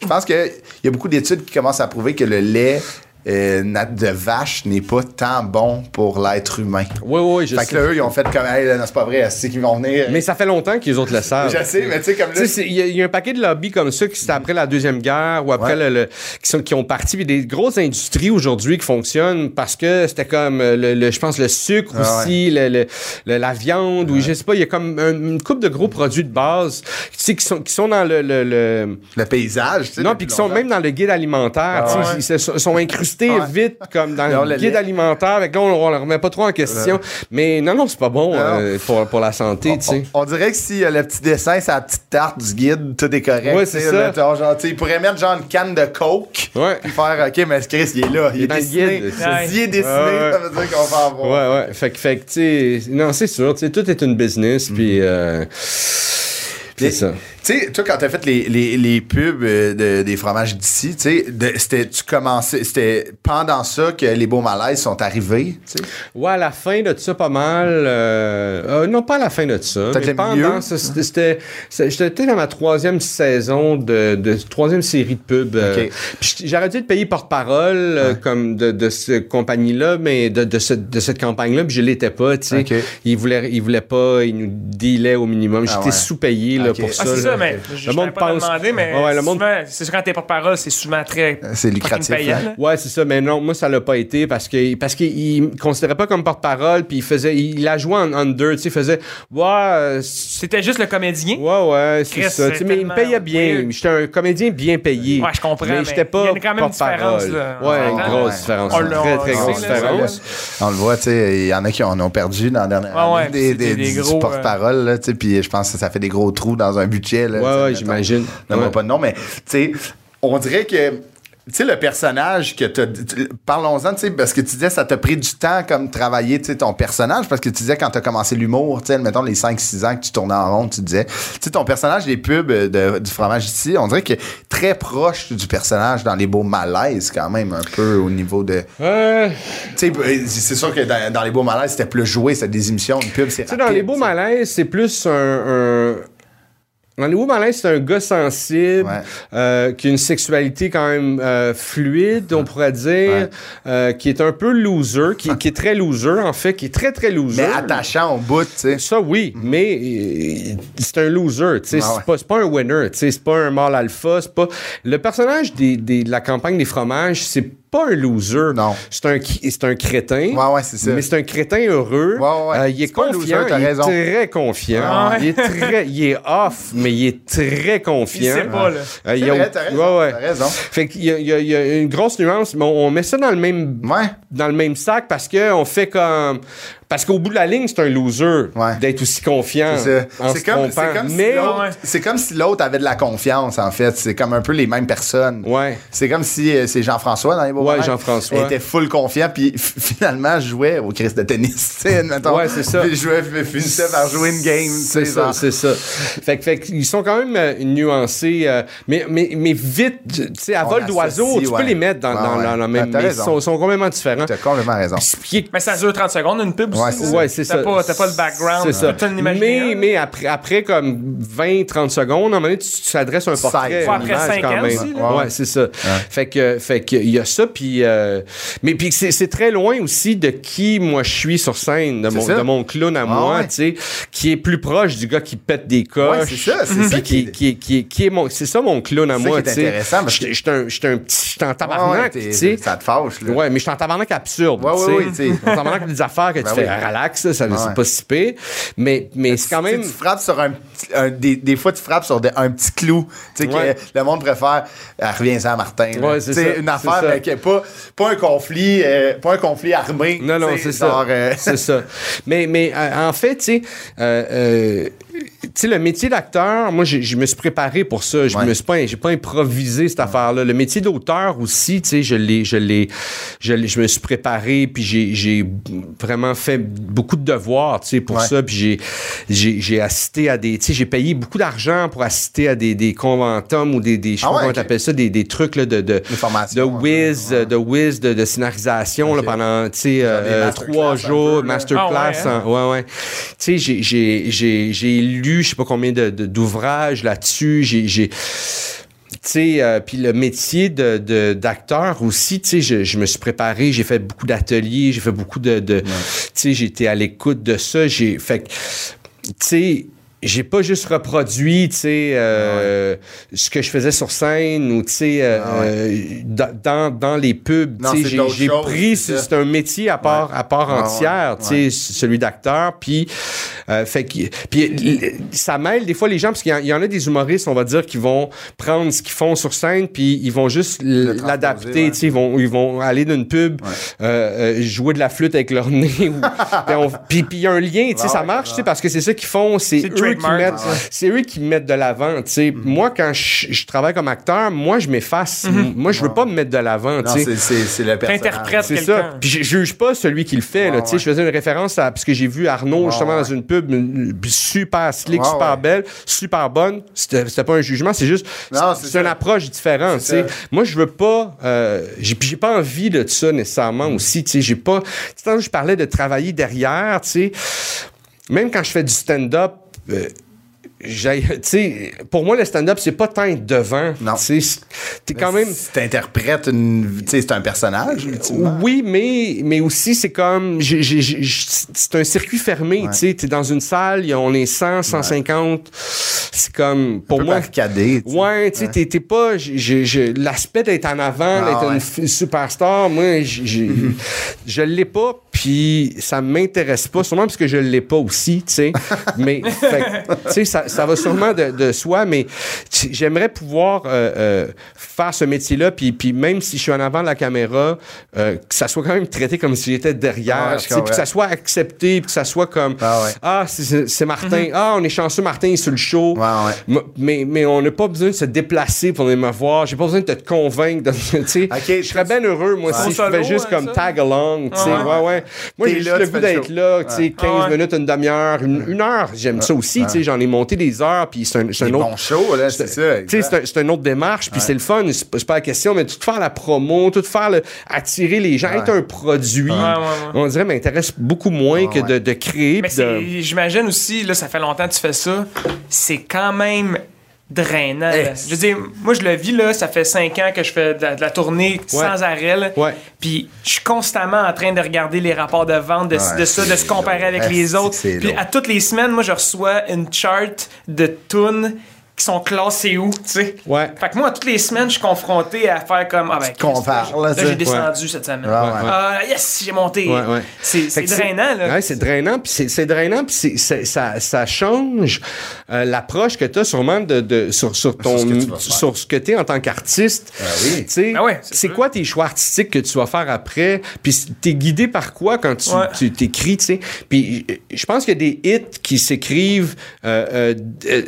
Je pense qu'il y a beaucoup d'études qui commencent à prouver que le lait euh, nat- de vache n'est pas tant bon pour l'être humain. Oui, oui, je Fait que sais. là, eux, ils ont fait comme, hey, là, non, c'est pas vrai, c'est qu'ils vont venir? Mais ça fait longtemps que les autres le savent. je sais, mais tu sais, comme Tu là. sais, il y, a- il y a un paquet de lobbies comme ça qui c'était après la deuxième guerre ou après Ouais. le, le- qui, sont, qui ont parti puis des grosses industries aujourd'hui qui fonctionnent parce que c'était comme euh, le, le- je pense le sucre Ah aussi le, le- le- la viande ou je sais pas il y a comme un- une coupe de gros produits de base tu sais qui sont qui sont dans le, le- le- Le paysage, tu sais. non puis qui sont même dans le guide alimentaire Ah sais, ils se- sont incrustés Ouais. vite comme dans Non, le, guide lait. alimentaire avec là on, on le remet pas trop en question mais non non c'est pas bon euh, pour, pour la santé tu sais On, on dirait que si euh, le petit dessin, c'est la petite tarte du guide, tout est correct. Ouais, tu c'est ça. genre, tu sais, il pourrait mettre genre une canne de coke. Ouais. Puis faire, OK, mais Chris, il est là. Il, est est dessiné. guide. Est dessiné, Ouais, ouais. ça veut dire qu'on va avoir. Ouais, ouais. Fait que, fait que, tu sais, non, c'est sûr, tu sais, tout est une business, puis euh, c'est Mais- ça. Tu sais, toi, quand t'as fait les, les, les pubs euh, de- des fromages d'ici, tu sais, de- c'était, tu commençais, c'était pendant ça que les beaux malaises sont arrivés, tu sais? Ouais, à la fin de ça, pas mal. euh, euh, non, pas à la fin de ça. Mais pendant c'était- J'étais dans ma troisième saison de, de troisième série de pubs. euh, Ok. puis j'étais- j'ai arrêté de payer porte-parole euh, comme de, de cette compagnie-là, mais de, de, cette, de cette campagne-là, puis je l'étais pas, tu sais. Ok. Ils voulaient, ils voulaient pas, ils nous dealaient au minimum. Ah J'étais ouais. sous-payé là, pour Ah, ça. Ah, ça, mais je Le je monde pas pense. demandé, mais Ouais, le monde souvent, c'est sûr, quand t'es porte-parole, c'est souvent très C'est lucratif, payant, hein. Ouais, c'est ça, mais non, moi ça l'a pas été parce que parce qu'il me considérait pas comme porte-parole puis il faisait il la jouait en under, tu sais, il faisait ouais euh, C'était juste le comédien? Ouais, ouais, c'est Chris, ça. C'est mais il me payait bien. J'étais un comédien bien payé. Ouais, je comprends, Mais mais j'étais pas il y a quand même une porte-parole. différence, là. Ouais, Ouais, une ouais. grosse différence. On très, très le grosse différence. On le voit, tu sais, il y en a qui en ont perdu dans la dernière année, des, porte-parole, là, tu sais, puis je pense que ça fait des gros trous dans un budget, là. Ouais, ouais, j'imagine. Ouais. pas de nom, mais tu sais, on dirait que. Tu sais, le personnage que t'as. tu- Parlons-en, tu sais, parce que tu disais, ça t'a pris du temps comme travailler, tu sais, ton personnage, parce que tu disais, quand t'as commencé l'humour, tu sais, mettons les 5-6 ans que tu tournais en rond, tu disais, tu sais, ton personnage des pubs de- du fromage ici, on dirait que très proche du personnage dans les beaux malaises, quand même, un peu au niveau de. Euh, Tu sais, c'est sûr que dans, dans les beaux malaises, c'était plus joué, c'était des émissions, une pub, c'est Tu sais, dans les beaux malaises, c'est plus un. un- Les beaux malaises, c'est un gars sensible, Ouais. euh, qui a une sexualité quand même euh, fluide, on pourrait dire, Ouais. euh, qui est un peu loser, qui, qui est très loser, en fait, qui est très, très loser. Mais attachant au bout, tu sais. Ça, oui, mais euh, c'est un loser, tu sais, Ah ouais. c'est pas, c'est pas un winner, tu sais, c'est pas un mâle alpha, c'est pas... Le personnage des, des- de la campagne des fromages, c'est pas un loser. Non. C'est un, c'est un crétin. Ouais, ouais, c'est ça. Mais c'est un crétin heureux. Ouais, ouais. Euh, il est C'est pas un confiant. loser, t'as il est très confiant. Ah ouais. Il est très, il est off, mais il est très Il confiant. sait pas, là. Euh, il a- t'as raison, ouais, ouais. t'as raison. Fait qu'il y a, il y a- il y a une grosse nuance, mais on, on met ça dans le même Ouais. dans le même sac parce que on fait comme parce qu'au bout de la ligne c'est un loser Ouais. d'être aussi confiant C'est comme, si mais l'autre- Ouais. c'est comme si l'autre avait de la confiance, en fait. C'est comme un peu les mêmes personnes. ouais C'est comme si euh, c'est Jean-François dans les beaux Ouais. Jean-François. Il était full confiant, puis finalement, je jouais au Christ de tennis. tu admettons. Ouais, c'est ça. Puis je finissais par jouer une game. tu c'est ça genre. c'est ça fait qu'ils sont quand même euh, nuancés euh, mais, mais mais vite tu sais à On vol d'oiseau tu ouais. peux les mettre dans, Ouais, dans, ouais. dans la même mais ils sont, sont complètement différents T'as complètement raison. Mais ça dure 30 secondes, une pub aussi. Ouais, c'est ça. Ouais, T'as pas, pas le background. C'est ça. Mais, mais après, après, comme 20-30 secondes, à un moment donné, tu t'adresses un portrait. Une Ouais, après image cinq quand ans même. aussi, là. Ouais, c'est ça. Fait que, fait que, il y a ça, puis, euh, mais puis c'est c'est très loin aussi de qui moi je suis sur scène, de mon, de mon clown à Ah moi, ouais. tu sais, qui est plus proche du gars qui pète des coches. Ouais, c'est ça, c'est ça qui, qui- qui, qui, qui est mon, c'est ça mon clown à moi, tu sais. intéressant, parce que- J'étais j'étais un, j'étais un petit, j'étais en Ouais, tabarnak, tu sais. Ça te fâche, là. Ouais, mais je suis en tabarnak absurde. Ouais, tu ouais, sais. ouais. En tabarnak des affaires que Ben tu fais oui. relax, ça, ça Ouais. pas si pire. Mais, mais c'est quand même. Tu frappes sur un petit. un- des, des fois, tu frappes sur un petit clou. Tu sais, Ouais. que le monde préfère. Ah, reviens ça à Martin. Ouais, c'est Une affaire, mais qui pas, pas un conflit, euh, pas un conflit armé. Non, non, c'est ça. euh, C'est ça. Mais, mais euh, en fait, tu sais, euh, euh, sais, le métier d'acteur, moi, je me suis préparé pour ça. Je Ouais. me suis pas, j'ai pas improvisé cette affaire-là. Le métier d'auteur aussi, tu sais, je l'ai, je l'ai, je je me suis préparé, puis j'ai, j'ai vraiment fait beaucoup de devoirs, tu sais, pour Ouais. ça. Puis j'ai, j'ai, j'ai assisté à des, tu sais, j'ai payé beaucoup d'argent pour assister à des, des conventums ou des, des je sais Ah pas ouais, comment ok. t'appelles ça, des, des trucs là, de, de, de whiz, ouais. de whiz, de, de scénarisation là, Ok. pendant, tu sais, euh, trois jours, là. masterclass. Ah ouais, hein? ouais, ouais. Tu sais, j'ai, j'ai, j'ai, j'ai lu, je sais pas combien de, de- d'ouvrages là-dessus. J'ai, j'ai, tu sais, euh, puis le métier de, de- d'acteur aussi, tu sais, je, je me suis préparé, j'ai fait beaucoup d'ateliers, j'ai fait beaucoup de, de tu sais, été à l'écoute de ça, j'ai fait tu sais, j'ai pas juste reproduit, tu sais, euh, ce que je faisais sur scène ou, tu sais, euh, Ah ouais. euh, dans, dans, les pubs, j'ai, pris, c'est un métier à part, à part entière, tu sais, ouais. celui d'acteur, puis euh, fait que puis ça mêle des fois les gens parce qu'il y en- il y, en a des humoristes, on va dire, qui vont prendre ce qu'ils font sur scène puis ils vont juste l'adapter, ouais. tu sais, ils vont ils vont aller d'une pub euh, euh, jouer de la flûte avec leur nez ou puis il y a un lien, tu sais, Ouais, ça marche, tu sais ouais. parce que c'est ça qu'ils font, C'est eux qui ouais. c'est eux qui me mettent de l'avant, tu sais. Mm-hmm. Moi quand je, je travaille comme acteur, moi je m'efface, moi je veux pas me mettre de l'avant, Non, c'est, c'est, c'est le personnage. T'interprètes C'est quelqu'un. ça. Puis je juge pas celui qui le fait. là. Je faisais une référence à. Parce que j'ai vu Arnaud Ouais, justement ouais. dans une pub une- super slick, Ouais, super ouais. belle, super bonne. C'était c'était pas un jugement, c'est juste. Non, c'est une approche différente. Moi, je veux pas. Euh, j'ai pas envie de ça nécessairement aussi. Tu sais, j'ai pas. Tu sais, tantôt, je parlais de travailler derrière. Tu sais, même quand je fais du stand-up. Euh, pour moi, le stand-up, c'est pas tant être devant. Non. Tu sais, t'es quand même. T'interprètes une. Tu sais, c'est un personnage, ultimement. Oui, mais, mais aussi, c'est comme. j'ai- j'ai- j'ai- c'est un circuit fermé. Ouais. Tu sais, t'es dans une salle, on est 100, 150. C'est comme. Pour Un peu moi. barricadé, tu sais. Ouais, tu sais, t'es- t'es pas. j'ai- L'aspect d'être en avant, Ah, d'être une superstar, moi, je l'ai pas, puis ça m'intéresse pas, sûrement parce que je l'ai pas aussi, tu sais. mais, tu sais, ça, ça va sûrement de, de soi, mais tu- j'aimerais pouvoir euh, euh, faire ce métier-là, puis, puis même si je suis en avant de la caméra, euh, que ça soit quand même traité comme si j'étais derrière, Ah puis que ça soit accepté, puis que ça soit comme Ah ouais. ah, c'est- Martin, ah, on est chanceux, Martin est sur le show. Ouais, Mais, mais on n'a pas besoin de se déplacer pour venir me voir. J'ai pas besoin de te convaincre. De, tu sais, Ok, je serais bien heureux, moi, Ouais. si je pouvais juste hein, comme ça? tag along. tu sais. Ouais. Ouais, ouais. Moi, j'ai le goût d'être show. là, tu sais, 15 Ouais. minutes, une demi-heure, une, une heure. J'aime ça aussi. tu sais, J'en ai monté des heures, puis c'est un, c'est un Des autre. shows, là, c'est ça. Tu sais, c'est un- c'est une autre démarche, puis c'est le fun, c'est pas, la question, mais tout faire la promo, tout faire le, attirer les gens, Ouais. être un produit, Ouais, ouais, ouais. on dirait m'intéresse beaucoup moins Ouais, que de, ouais. de créer. Mais j'imagine aussi, là, ça fait longtemps que tu fais ça, c'est quand même drainant. Eh, Je veux dire, moi, je le vis, là, ça fait cinq ans que je fais de la, de la tournée sans arrêt. Ouais. Puis je suis constamment en train de regarder les rapports de vente, de, Ouais, de ça, de se comparer long. avec les c'est- autres. Puis long. à toutes les semaines, moi, je reçois une chart de tunes qui sont classées où, tu sais. Ouais. Fait que moi, toutes les semaines, je suis confronté à faire comme. Ah ben, compares, là, j'ai descendu cette semaine. Ouais, ouais. Ah, yes, j'ai monté. Ouais, ouais. C'est drainant, là. Ouais, c'est drainant, puis c'est, c'est drainant, puis c'est, c'est- ça, ça change euh, l'approche que tu as sûrement de, de, sur, sur ton Sur ce que tu es en tant qu'artiste. Ah oui. Tu sais, Ben ouais, c'est quoi tes choix artistiques que tu vas faire après? Puis t'es guidé par quoi quand tu, Ouais. tu t'écris, tu sais? Puis euh, je pense qu'il y a des hits qui s'écrivent euh, euh,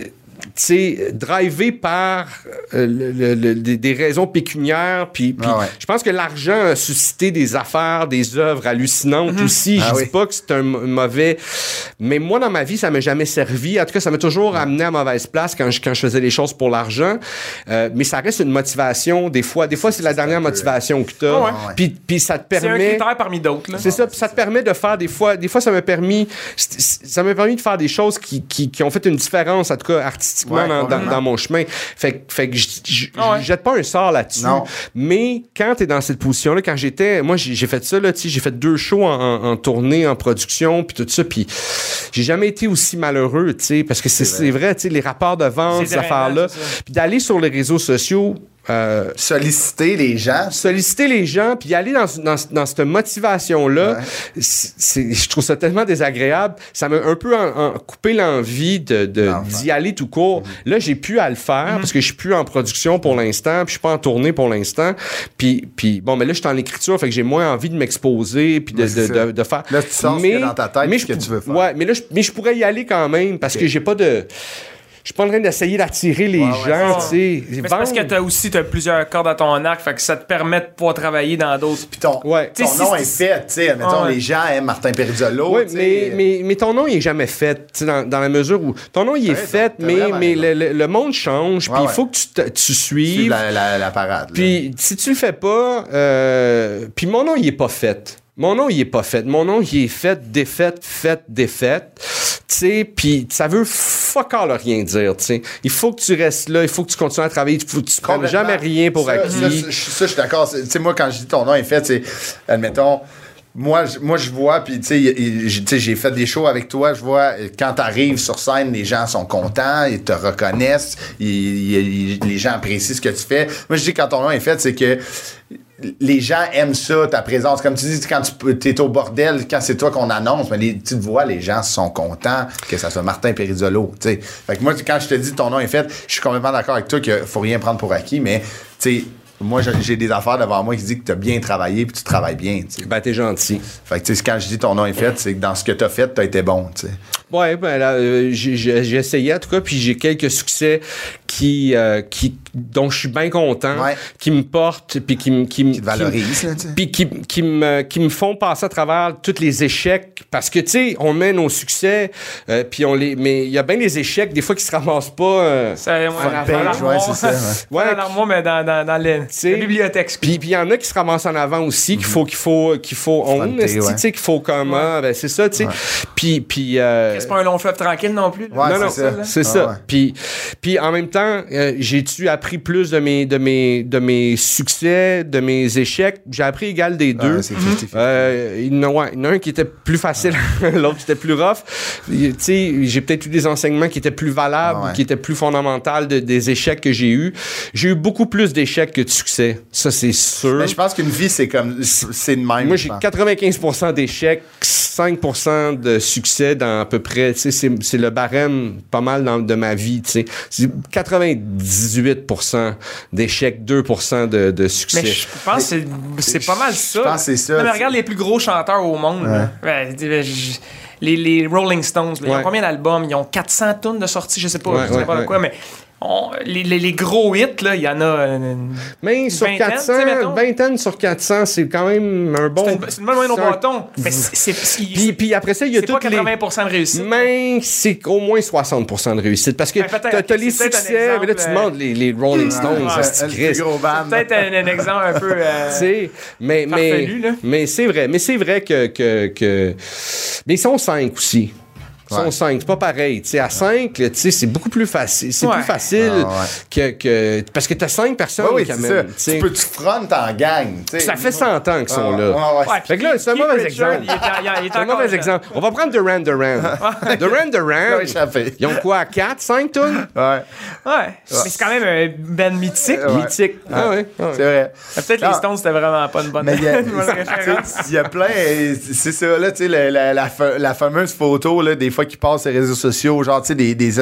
sais, drivé par euh, le- le- le- des, des raisons pécuniaires. Puis, puis Ah ouais. je pense que l'argent a suscité des affaires, des œuvres hallucinantes aussi. Ah je oui. dis pas que c'est un mauvais. Mais moi, dans ma vie, ça m'a jamais servi. En tout cas, ça m'a toujours amené à mauvaise place quand je, quand je faisais les choses pour l'argent. Euh, mais ça reste une motivation. Des fois, des fois c'est la dernière motivation que tu as. Ah ouais. Puis, puis ça te C'est un permet. critère parmi d'autres. C'est ça, puis ça te permet de faire des fois, des fois ça m'a permis, ça m'a permis de faire des choses qui, qui, qui ont fait une différence, en tout cas artistiquement Ouais, dans, dans, complètement. dans mon chemin. Fait, que- fait que je, ouais. je jette pas un sort là-dessus. Mais quand t'es dans cette position-là, quand j'étais, moi j'ai fait ça là, tu sais, j'ai fait deux shows en, en, en tournée, en production, puis tout ça, puis j'ai jamais été aussi malheureux, tu sais, parce que c'est c'est vrai, tu sais, les rapports de vente, ces affaires-là, puis d'aller sur les réseaux sociaux. Euh, Solliciter les gens. solliciter les gens puis aller dans, dans, dans cette motivation là c'est je trouve ça tellement désagréable. Ça m'a un peu en- en coupé l'envie de d'y aller tout court. Là j'ai pu à le faire parce que je suis plus en production pour l'instant puis je suis pas en tournée pour l'instant. Puis puis bon mais là je suis en écriture fait que j'ai moins envie de m'exposer puis de, de, de, de faire. Là, tu sens ce qu'il y a dans ta tête, mais ce que tu veux faire. ouais mais là je, mais je pourrais y aller quand même parce que j'ai pas de je suis pas en train d'essayer d'attirer les Ouais, gens, tu sais. Mais c'est parce que t'as aussi t'as plusieurs cordes à ton arc, fait que ça te permet de pouvoir travailler dans d'autres. Puis ton, Ouais. ton nom est fait, tu sais. Mettons, ouais. les gens aiment Martin Perizzolo. Oui, mais, mais, mais ton nom, il est jamais fait, tu sais, dans, dans la mesure où ton nom, il est fait, mais, mais le, le- le monde change, puis il ouais. faut que tu, te- tu suives. la, la, la parade. Puis si tu le fais pas, euh, puis mon nom, il est pas fait. Mon nom, il est pas fait. Mon nom, il est fait, défaite, fait, défaite. Tu sais, puis ça veut fuck all rien dire, tu sais. Il faut que tu restes là, il faut que tu continues à travailler, il faut que tu prennes Complètement. jamais rien pour Ça, acquis. Ça, ça, je- suis d'accord. Tu sais, moi, quand je dis ton nom est fait, c'est, admettons, moi, je- moi, je vois, puis tu sais, j'ai- tu fait des shows avec toi, je vois, quand tu arrives sur scène, les gens sont contents, ils te reconnaissent, ils- ils- ils- les gens apprécient ce que tu fais. Moi, je dis quand ton nom est fait, c'est que les gens aiment ça, ta présence. Comme tu dis, quand tu es au bordel, quand c'est toi qu'on annonce, mais les, tu te vois, les gens sont contents que ça soit Martin sais. Fait que moi, quand je te dis ton nom est fait, je suis complètement d'accord avec toi qu'il faut rien prendre pour acquis, mais tu moi, j'ai- des affaires devant moi qui disent que tu as bien travaillé puis tu travailles bien. Ben, t'es gentil. Fait que tu sais, quand je dis ton nom est fait, c'est que dans ce que tu as fait, tu as été bon. tu sais. Ouais, ben là, euh, j'ai- essayé en tout cas, puis j'ai quelques succès qui, euh, qui, dont je suis bien content, Ouais. qui me portent, puis qui me, qui, Qui te valorisent, là, sais. puis qui, qui me, qui me font passer à travers tous les échecs, parce que tu sais, on met nos succès, euh, puis on les, mais il y a bien des échecs des fois qui se ramassent pas. euh, Ça, ouais, page, ouais, c'est ça, ouais. Ouais, dans mais dans, dans, dans le- sais, la bibliothèque. Puis puis il y en a qui se ramassent en avant aussi qu'il faut qu'il faut qu'il faut on tu sais qu'il faut comme ah, ben c'est ça tu sais. Puis puis euh, C'est pas un long fleuve tranquille non plus. non, c'est non, c'est ça. Puis, puis en même temps, euh, j'ai-tu appris plus de mes, de, mes, de mes succès, de mes échecs? J'ai appris égal des deux. Ouais, c'est 50-50. Euh, il, y en a, ouais, il y en a un qui était plus facile, l'autre qui était plus rough. Tu sais, j'ai peut-être eu des enseignements qui étaient plus valables, Ah ouais. qui étaient plus fondamentaux de- des échecs que j'ai eus. J'ai eu beaucoup plus d'échecs que de succès. Ça, c'est sûr. Mais je pense qu'une vie, c'est comme. C'est de même. Moi, j'ai pense. 95% d'échecs, 5% de succès dans à peu près, tu sais, c'est, c'est le barème pas mal dans, de ma vie, tu sais. C'est 98% d'échecs, 2% de, de succès. Mais je pense que c'est- c'est pas mal ça. Je pense que c'est ça. Non, mais regarde les plus gros chanteurs au monde. Ouais, les, les Rolling Stones, là, ils ont combien d'albums? Ils ont 400 tonnes de sorties, je sais pas, je sais pas de quoi, mais on- les, les- les gros hits, là, il y en a. euh, Mais sur vingtaine, 400, tu sais, mettons. vingtaine sur 400, c'est quand même un bon... c'est une, c'est une bonne moyenne au c'est bâton. Mais c'est c'est- c'est- Puis, puis après ça, il y a c'est pas toutes les... 80% de réussite. Mais c'est au moins 60% de réussite. Parce que Ben, t'as, t'as ok, les c'est succès, mais là, tu exemple, demandes les, les Rolling Stones, ouais, band. Peut-être un, un exemple un peu. euh, Tu sais, mais, mais, là. mais c'est vrai. Mais c'est vrai que, que, que- Mais ils sont cinq aussi. Ils sont Ouais. cinq. C'est pas pareil. Tu sais, à cinq, là, tu sais, c'est beaucoup plus facile. C'est Ouais. plus facile Ah, ouais. que, que. Parce que t'as cinq personnes Ouais, oui, qui c'est ça. amènent. tu peux tu front en gang. tu sais? Ça fait 100 ans qu'ils sont Ah, là. ouais, ouais. ouais, Fait que là, c'est un mauvais exemple. C'est un mauvais exemple. On va prendre Duran Duran. Duran Duran. Ils ont quoi, 4, 5 tonnes? Ouais. Ouais. Mais c'est quand même un band mythique. Ouais. Mythique. Ah ouais. ah ouais. C'est vrai. Peut-être les Stones, c'était vraiment pas une bonne, Mais il y a, plein, c'est ça, là, tu sais, la fameuse photo, là, des fois qui passent les réseaux sociaux, genre, tu sais, des, des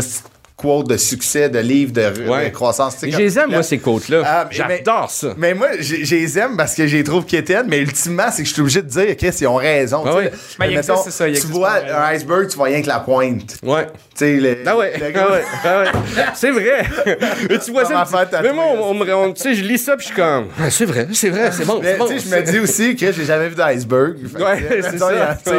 quotes de succès, de livres, de, Ouais. de croissance. tu sais, Je les aime, là- moi, ces côtes-là. Ah, mais- J'adore ça. Mais moi, j'ai- je les aime parce que je les trouve quétaines, mais ultimement, c'est que je suis obligé de dire, Chris, ils ont raison. Ah tu sais. ouais. Ben, il Mettons, existe, c'est ça, tu vois un iceberg, tu vois rien que la pointe. Tu Ouais. sais, le, Ah ouais, ah ouais, ah ouais. C'est vrai. Mais tu vois ça. Mais moi, on, me- tu sais, je lis ça puis je suis comme. Ah, c'est vrai, c'est vrai, c'est bon. Mais tu sais, je me dis aussi que j'ai jamais vu d'iceberg. Ouais, euh, c'est ça. tu sais.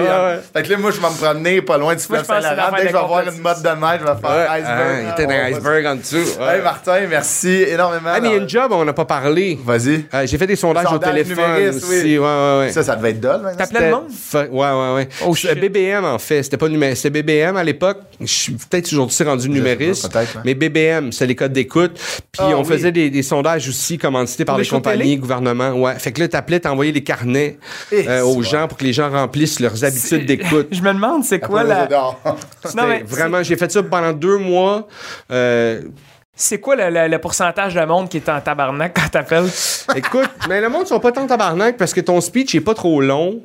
Fait que là, moi, je vais me promener pas loin du fleuve Saint-Laurent. Dès que je vais des voir une mode de neige, je vais faire Ouais. Iceberg. Il était un iceberg en dessous. Ouais. Hey, Martin, merci énormément. Ah, mais il y a une job, on n'a pas parlé. Vas-y. Euh, J'ai fait des sondages au téléphone aussi. oui. Ouais, ouais, ouais. Ça, ça devait être dole. maintenant. T'appelais le monde? Fa- Ouais, ouais, ouais. Oh. BBM, en fait. C'était pas numé- C'était BBM à l'époque. Je suis peut-être aujourd'hui rendu numériste. pas, peut-être, ouais. Mais BBM, c'est les codes d'écoute. Puis Ah, on oui. faisait des, des sondages aussi commandités par les compagnies, gouvernements. Ouais. Fait que là, t'appelais, t'envoyais les carnets Eh, euh, aux gens pour que les gens remplissent leurs habitudes d'écoute. Je me demande, c'est quoi la. Non, mais Vraiment, j'ai fait ça pendant deux mois. Euh, C'est quoi le, le- le pourcentage de monde qui est en tabarnak quand t'appelles? Écoute, mais le monde sont pas tant tabarnak parce que ton speech est pas trop long.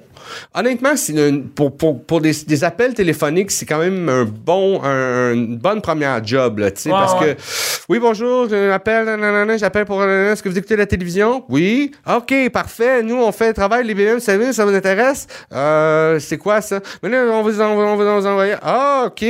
Honnêtement, c'est une- pour, pour, pour des, des appels téléphoniques, c'est quand même un bon, un- une bonne première job, là, tu sais, Ouais, parce ouais. que, oui, bonjour, j'appelle, nanana, j'appelle pour, est-ce que vous écoutez la télévision? Oui. OK, parfait. Nous, on fait le travail, les BM, ça, ça vous intéresse? Euh, c'est quoi ça? Mais là, on vous, envoie- on vous envoyer. Ah, OK.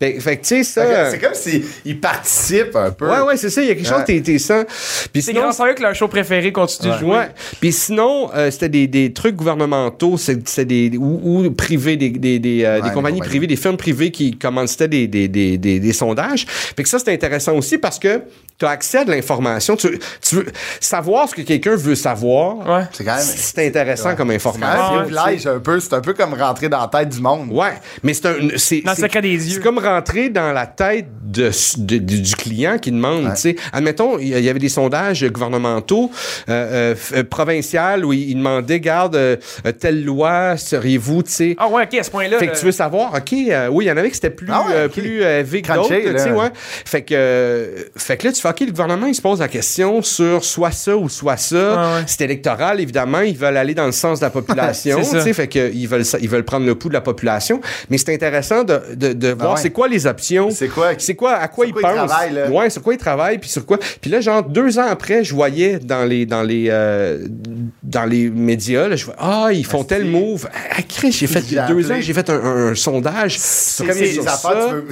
Ben, fait que, tu sais, ça. Fait que C'est comme s'ils participent un peu. Ouais, ouais, c'est ça. Il y a quelque chose, Ouais. t'es, t'es sans. Puis C'est grâce à eux que leur show préféré continue de jouer. Ouais. Puis sinon, euh, c'était des, des trucs gouvernementaux, c'est- c'était des ou, ou privés, des, des, des, euh, Ouais, des compagnies privées, des firmes privées qui commanditaient des, des, des, des, des sondages. Fait que ça, c'est intéressant aussi parce que tu as accès à de l'information. Tu, tu veux savoir ce que quelqu'un veut savoir. Ouais. C'est quand même. C'est intéressant Ouais. comme C'est information. privilège un peu. C'est un peu comme rentrer dans la tête du monde. Ouais, mais c'est un. C'est, Dans le c'est- secret des yeux. C'est comme rentrer dans la tête de, de- du, du client qui demande, tu sais. Admettons, il y avait des sondages gouvernementaux, euh, euh, euh, provinciales, où ils demandaient, garde, euh, euh, telle loi, seriez-vous, tu sais? Ah ouais, ok, à ce point-là. Fait que tu veux savoir, OK, euh, oui, il y en avait qui c'était plus, Ah ouais, euh, ok. plus euh, que d'autres, tu sais, ouais. Fait que, euh, fait que là, tu fais, OK, le gouvernement, il se pose la question sur soit ça ou soit ça. Ah ouais. C'est électoral, évidemment, ils veulent aller dans le sens de la population, C'est ça. tu sais, fait que ils veulent, ils veulent prendre le pouls de la population. Mais c'est intéressant de, de, de voir Ah ouais. c'est quoi les options. C'est quoi- C'est quoi, à quoi sur ils quoi ils pensent. Ouais, sur quoi ils travaillent, puis sur quoi. Puis là, genre, deux ans après, je voyais dans les, dans les, euh, dans les médias, là, je vois, ah, ils font tel move. Ah, Chris, j'ai fait, deux ans, j'ai fait un, un- un sondage.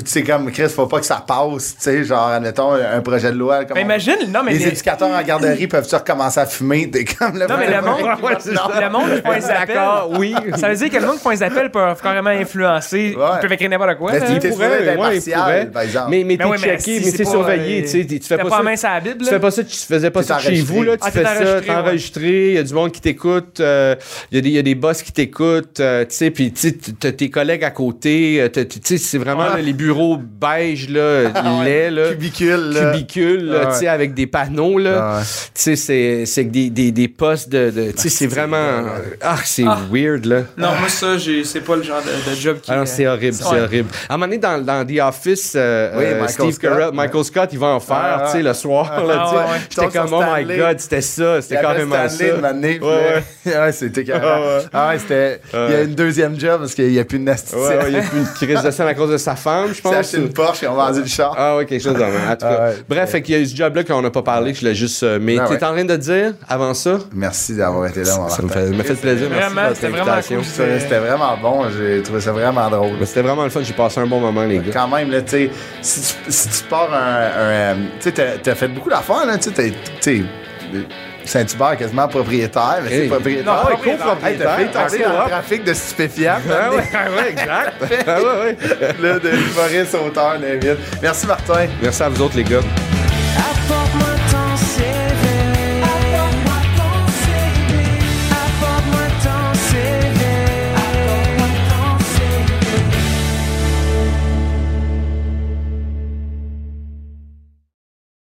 C'est comme Chris, faut pas que ça passe, tu sais, genre, admettons, un projet de loi. Comme Mais on- imagine, non, mais les les- éducateurs en garderie peuvent-tu recommencer à fumer? T'es comme le Non, mais le monde, Ouais, le monde qui font les appels. D'accord, oui. Ça veut dire que le monde qui font les appels peuvent carrément influencer. Ouais. Ils peuvent écrire n'importe quoi. Mais c'est- Il T'es pourrait, ouais, il par exemple. Mais, mais Mais t'es checké, mais c'est surveillé. euh, tu sais, tu fais pas pas ça. la Bible, Tu fais pas ça, tu faisais pas ça chez vous, là. Tu Ah, fais ça, enregistré, t'es ouais. enregistré. Il y a du monde qui t'écoute. euh, Il y a des- il y a des boss qui t'écoutent. euh, Tu sais, puis tu sais, t'as tes collègues à côté. Tu sais, c'est vraiment les bureaux beige, là, laids, là. Cubicule, là. Cubicule, là, Ah ouais. avec des panneaux, là. Ah ouais. Tu sais, c'est- c'est que des, des, des postes de. de- tu sais, c'est vraiment. Ah, c'est weird, là. Non, moi, ça, j'ai- c'est pas le genre de, de job qui. Ah c'est horrible, c'est horrible. À un moment donné, dans, dans The Office, euh, Oui, euh, Michael Steve Scott, Carell, ouais. Michael Scott, il va en faire, Ah, tu sais, le soir, là, Ah. J'étais comme, oh my Stanley. God, c'était ça, c'était Il carrément Stanley ça. puis Ouais, c'était carrément. Ah ouais. Ah ouais, c'était. Il y a une deuxième job parce qu'il n'y a plus de nasty. Ouais, ouais, il y a plus une crise de scène à cause de sa femme, je Il s'est pense. acheté une Porsche et on a vendu le char. Ah ouais, quelque chose de même. En tout cas. Ah ouais. Bref, fait qu'il y a eu ce job-là qu'on n'a pas parlé, que je l'ai juste. euh, mais Ah t'es ouais. en train de dire, avant ça, Merci d'avoir été là, mon ça me fait, me fait plaisir. Merci Vraiment, de votre c'était vraiment cool. C'était vraiment bon. J'ai trouvé ça vraiment drôle. C'était vraiment le fun, j'ai passé un bon moment, les gars. Quand même, là, tu sais, si tu, si tu pars un. un, euh, tu sais, t'as- fait beaucoup d'affaires, là, tu sais, sais. Saint-Hubert est quasiment propriétaire, mais c'est Hey. propriétaire. Non, Ah ouais, propriétaire. Hey, t'as fait tomber dans le trafic de stupéfiants. Ah ouais, ouais, exact. Ah ouais, ouais. là, de l'humoriste auteur, David. Merci, Martin. Merci à vous autres, les gars. I thought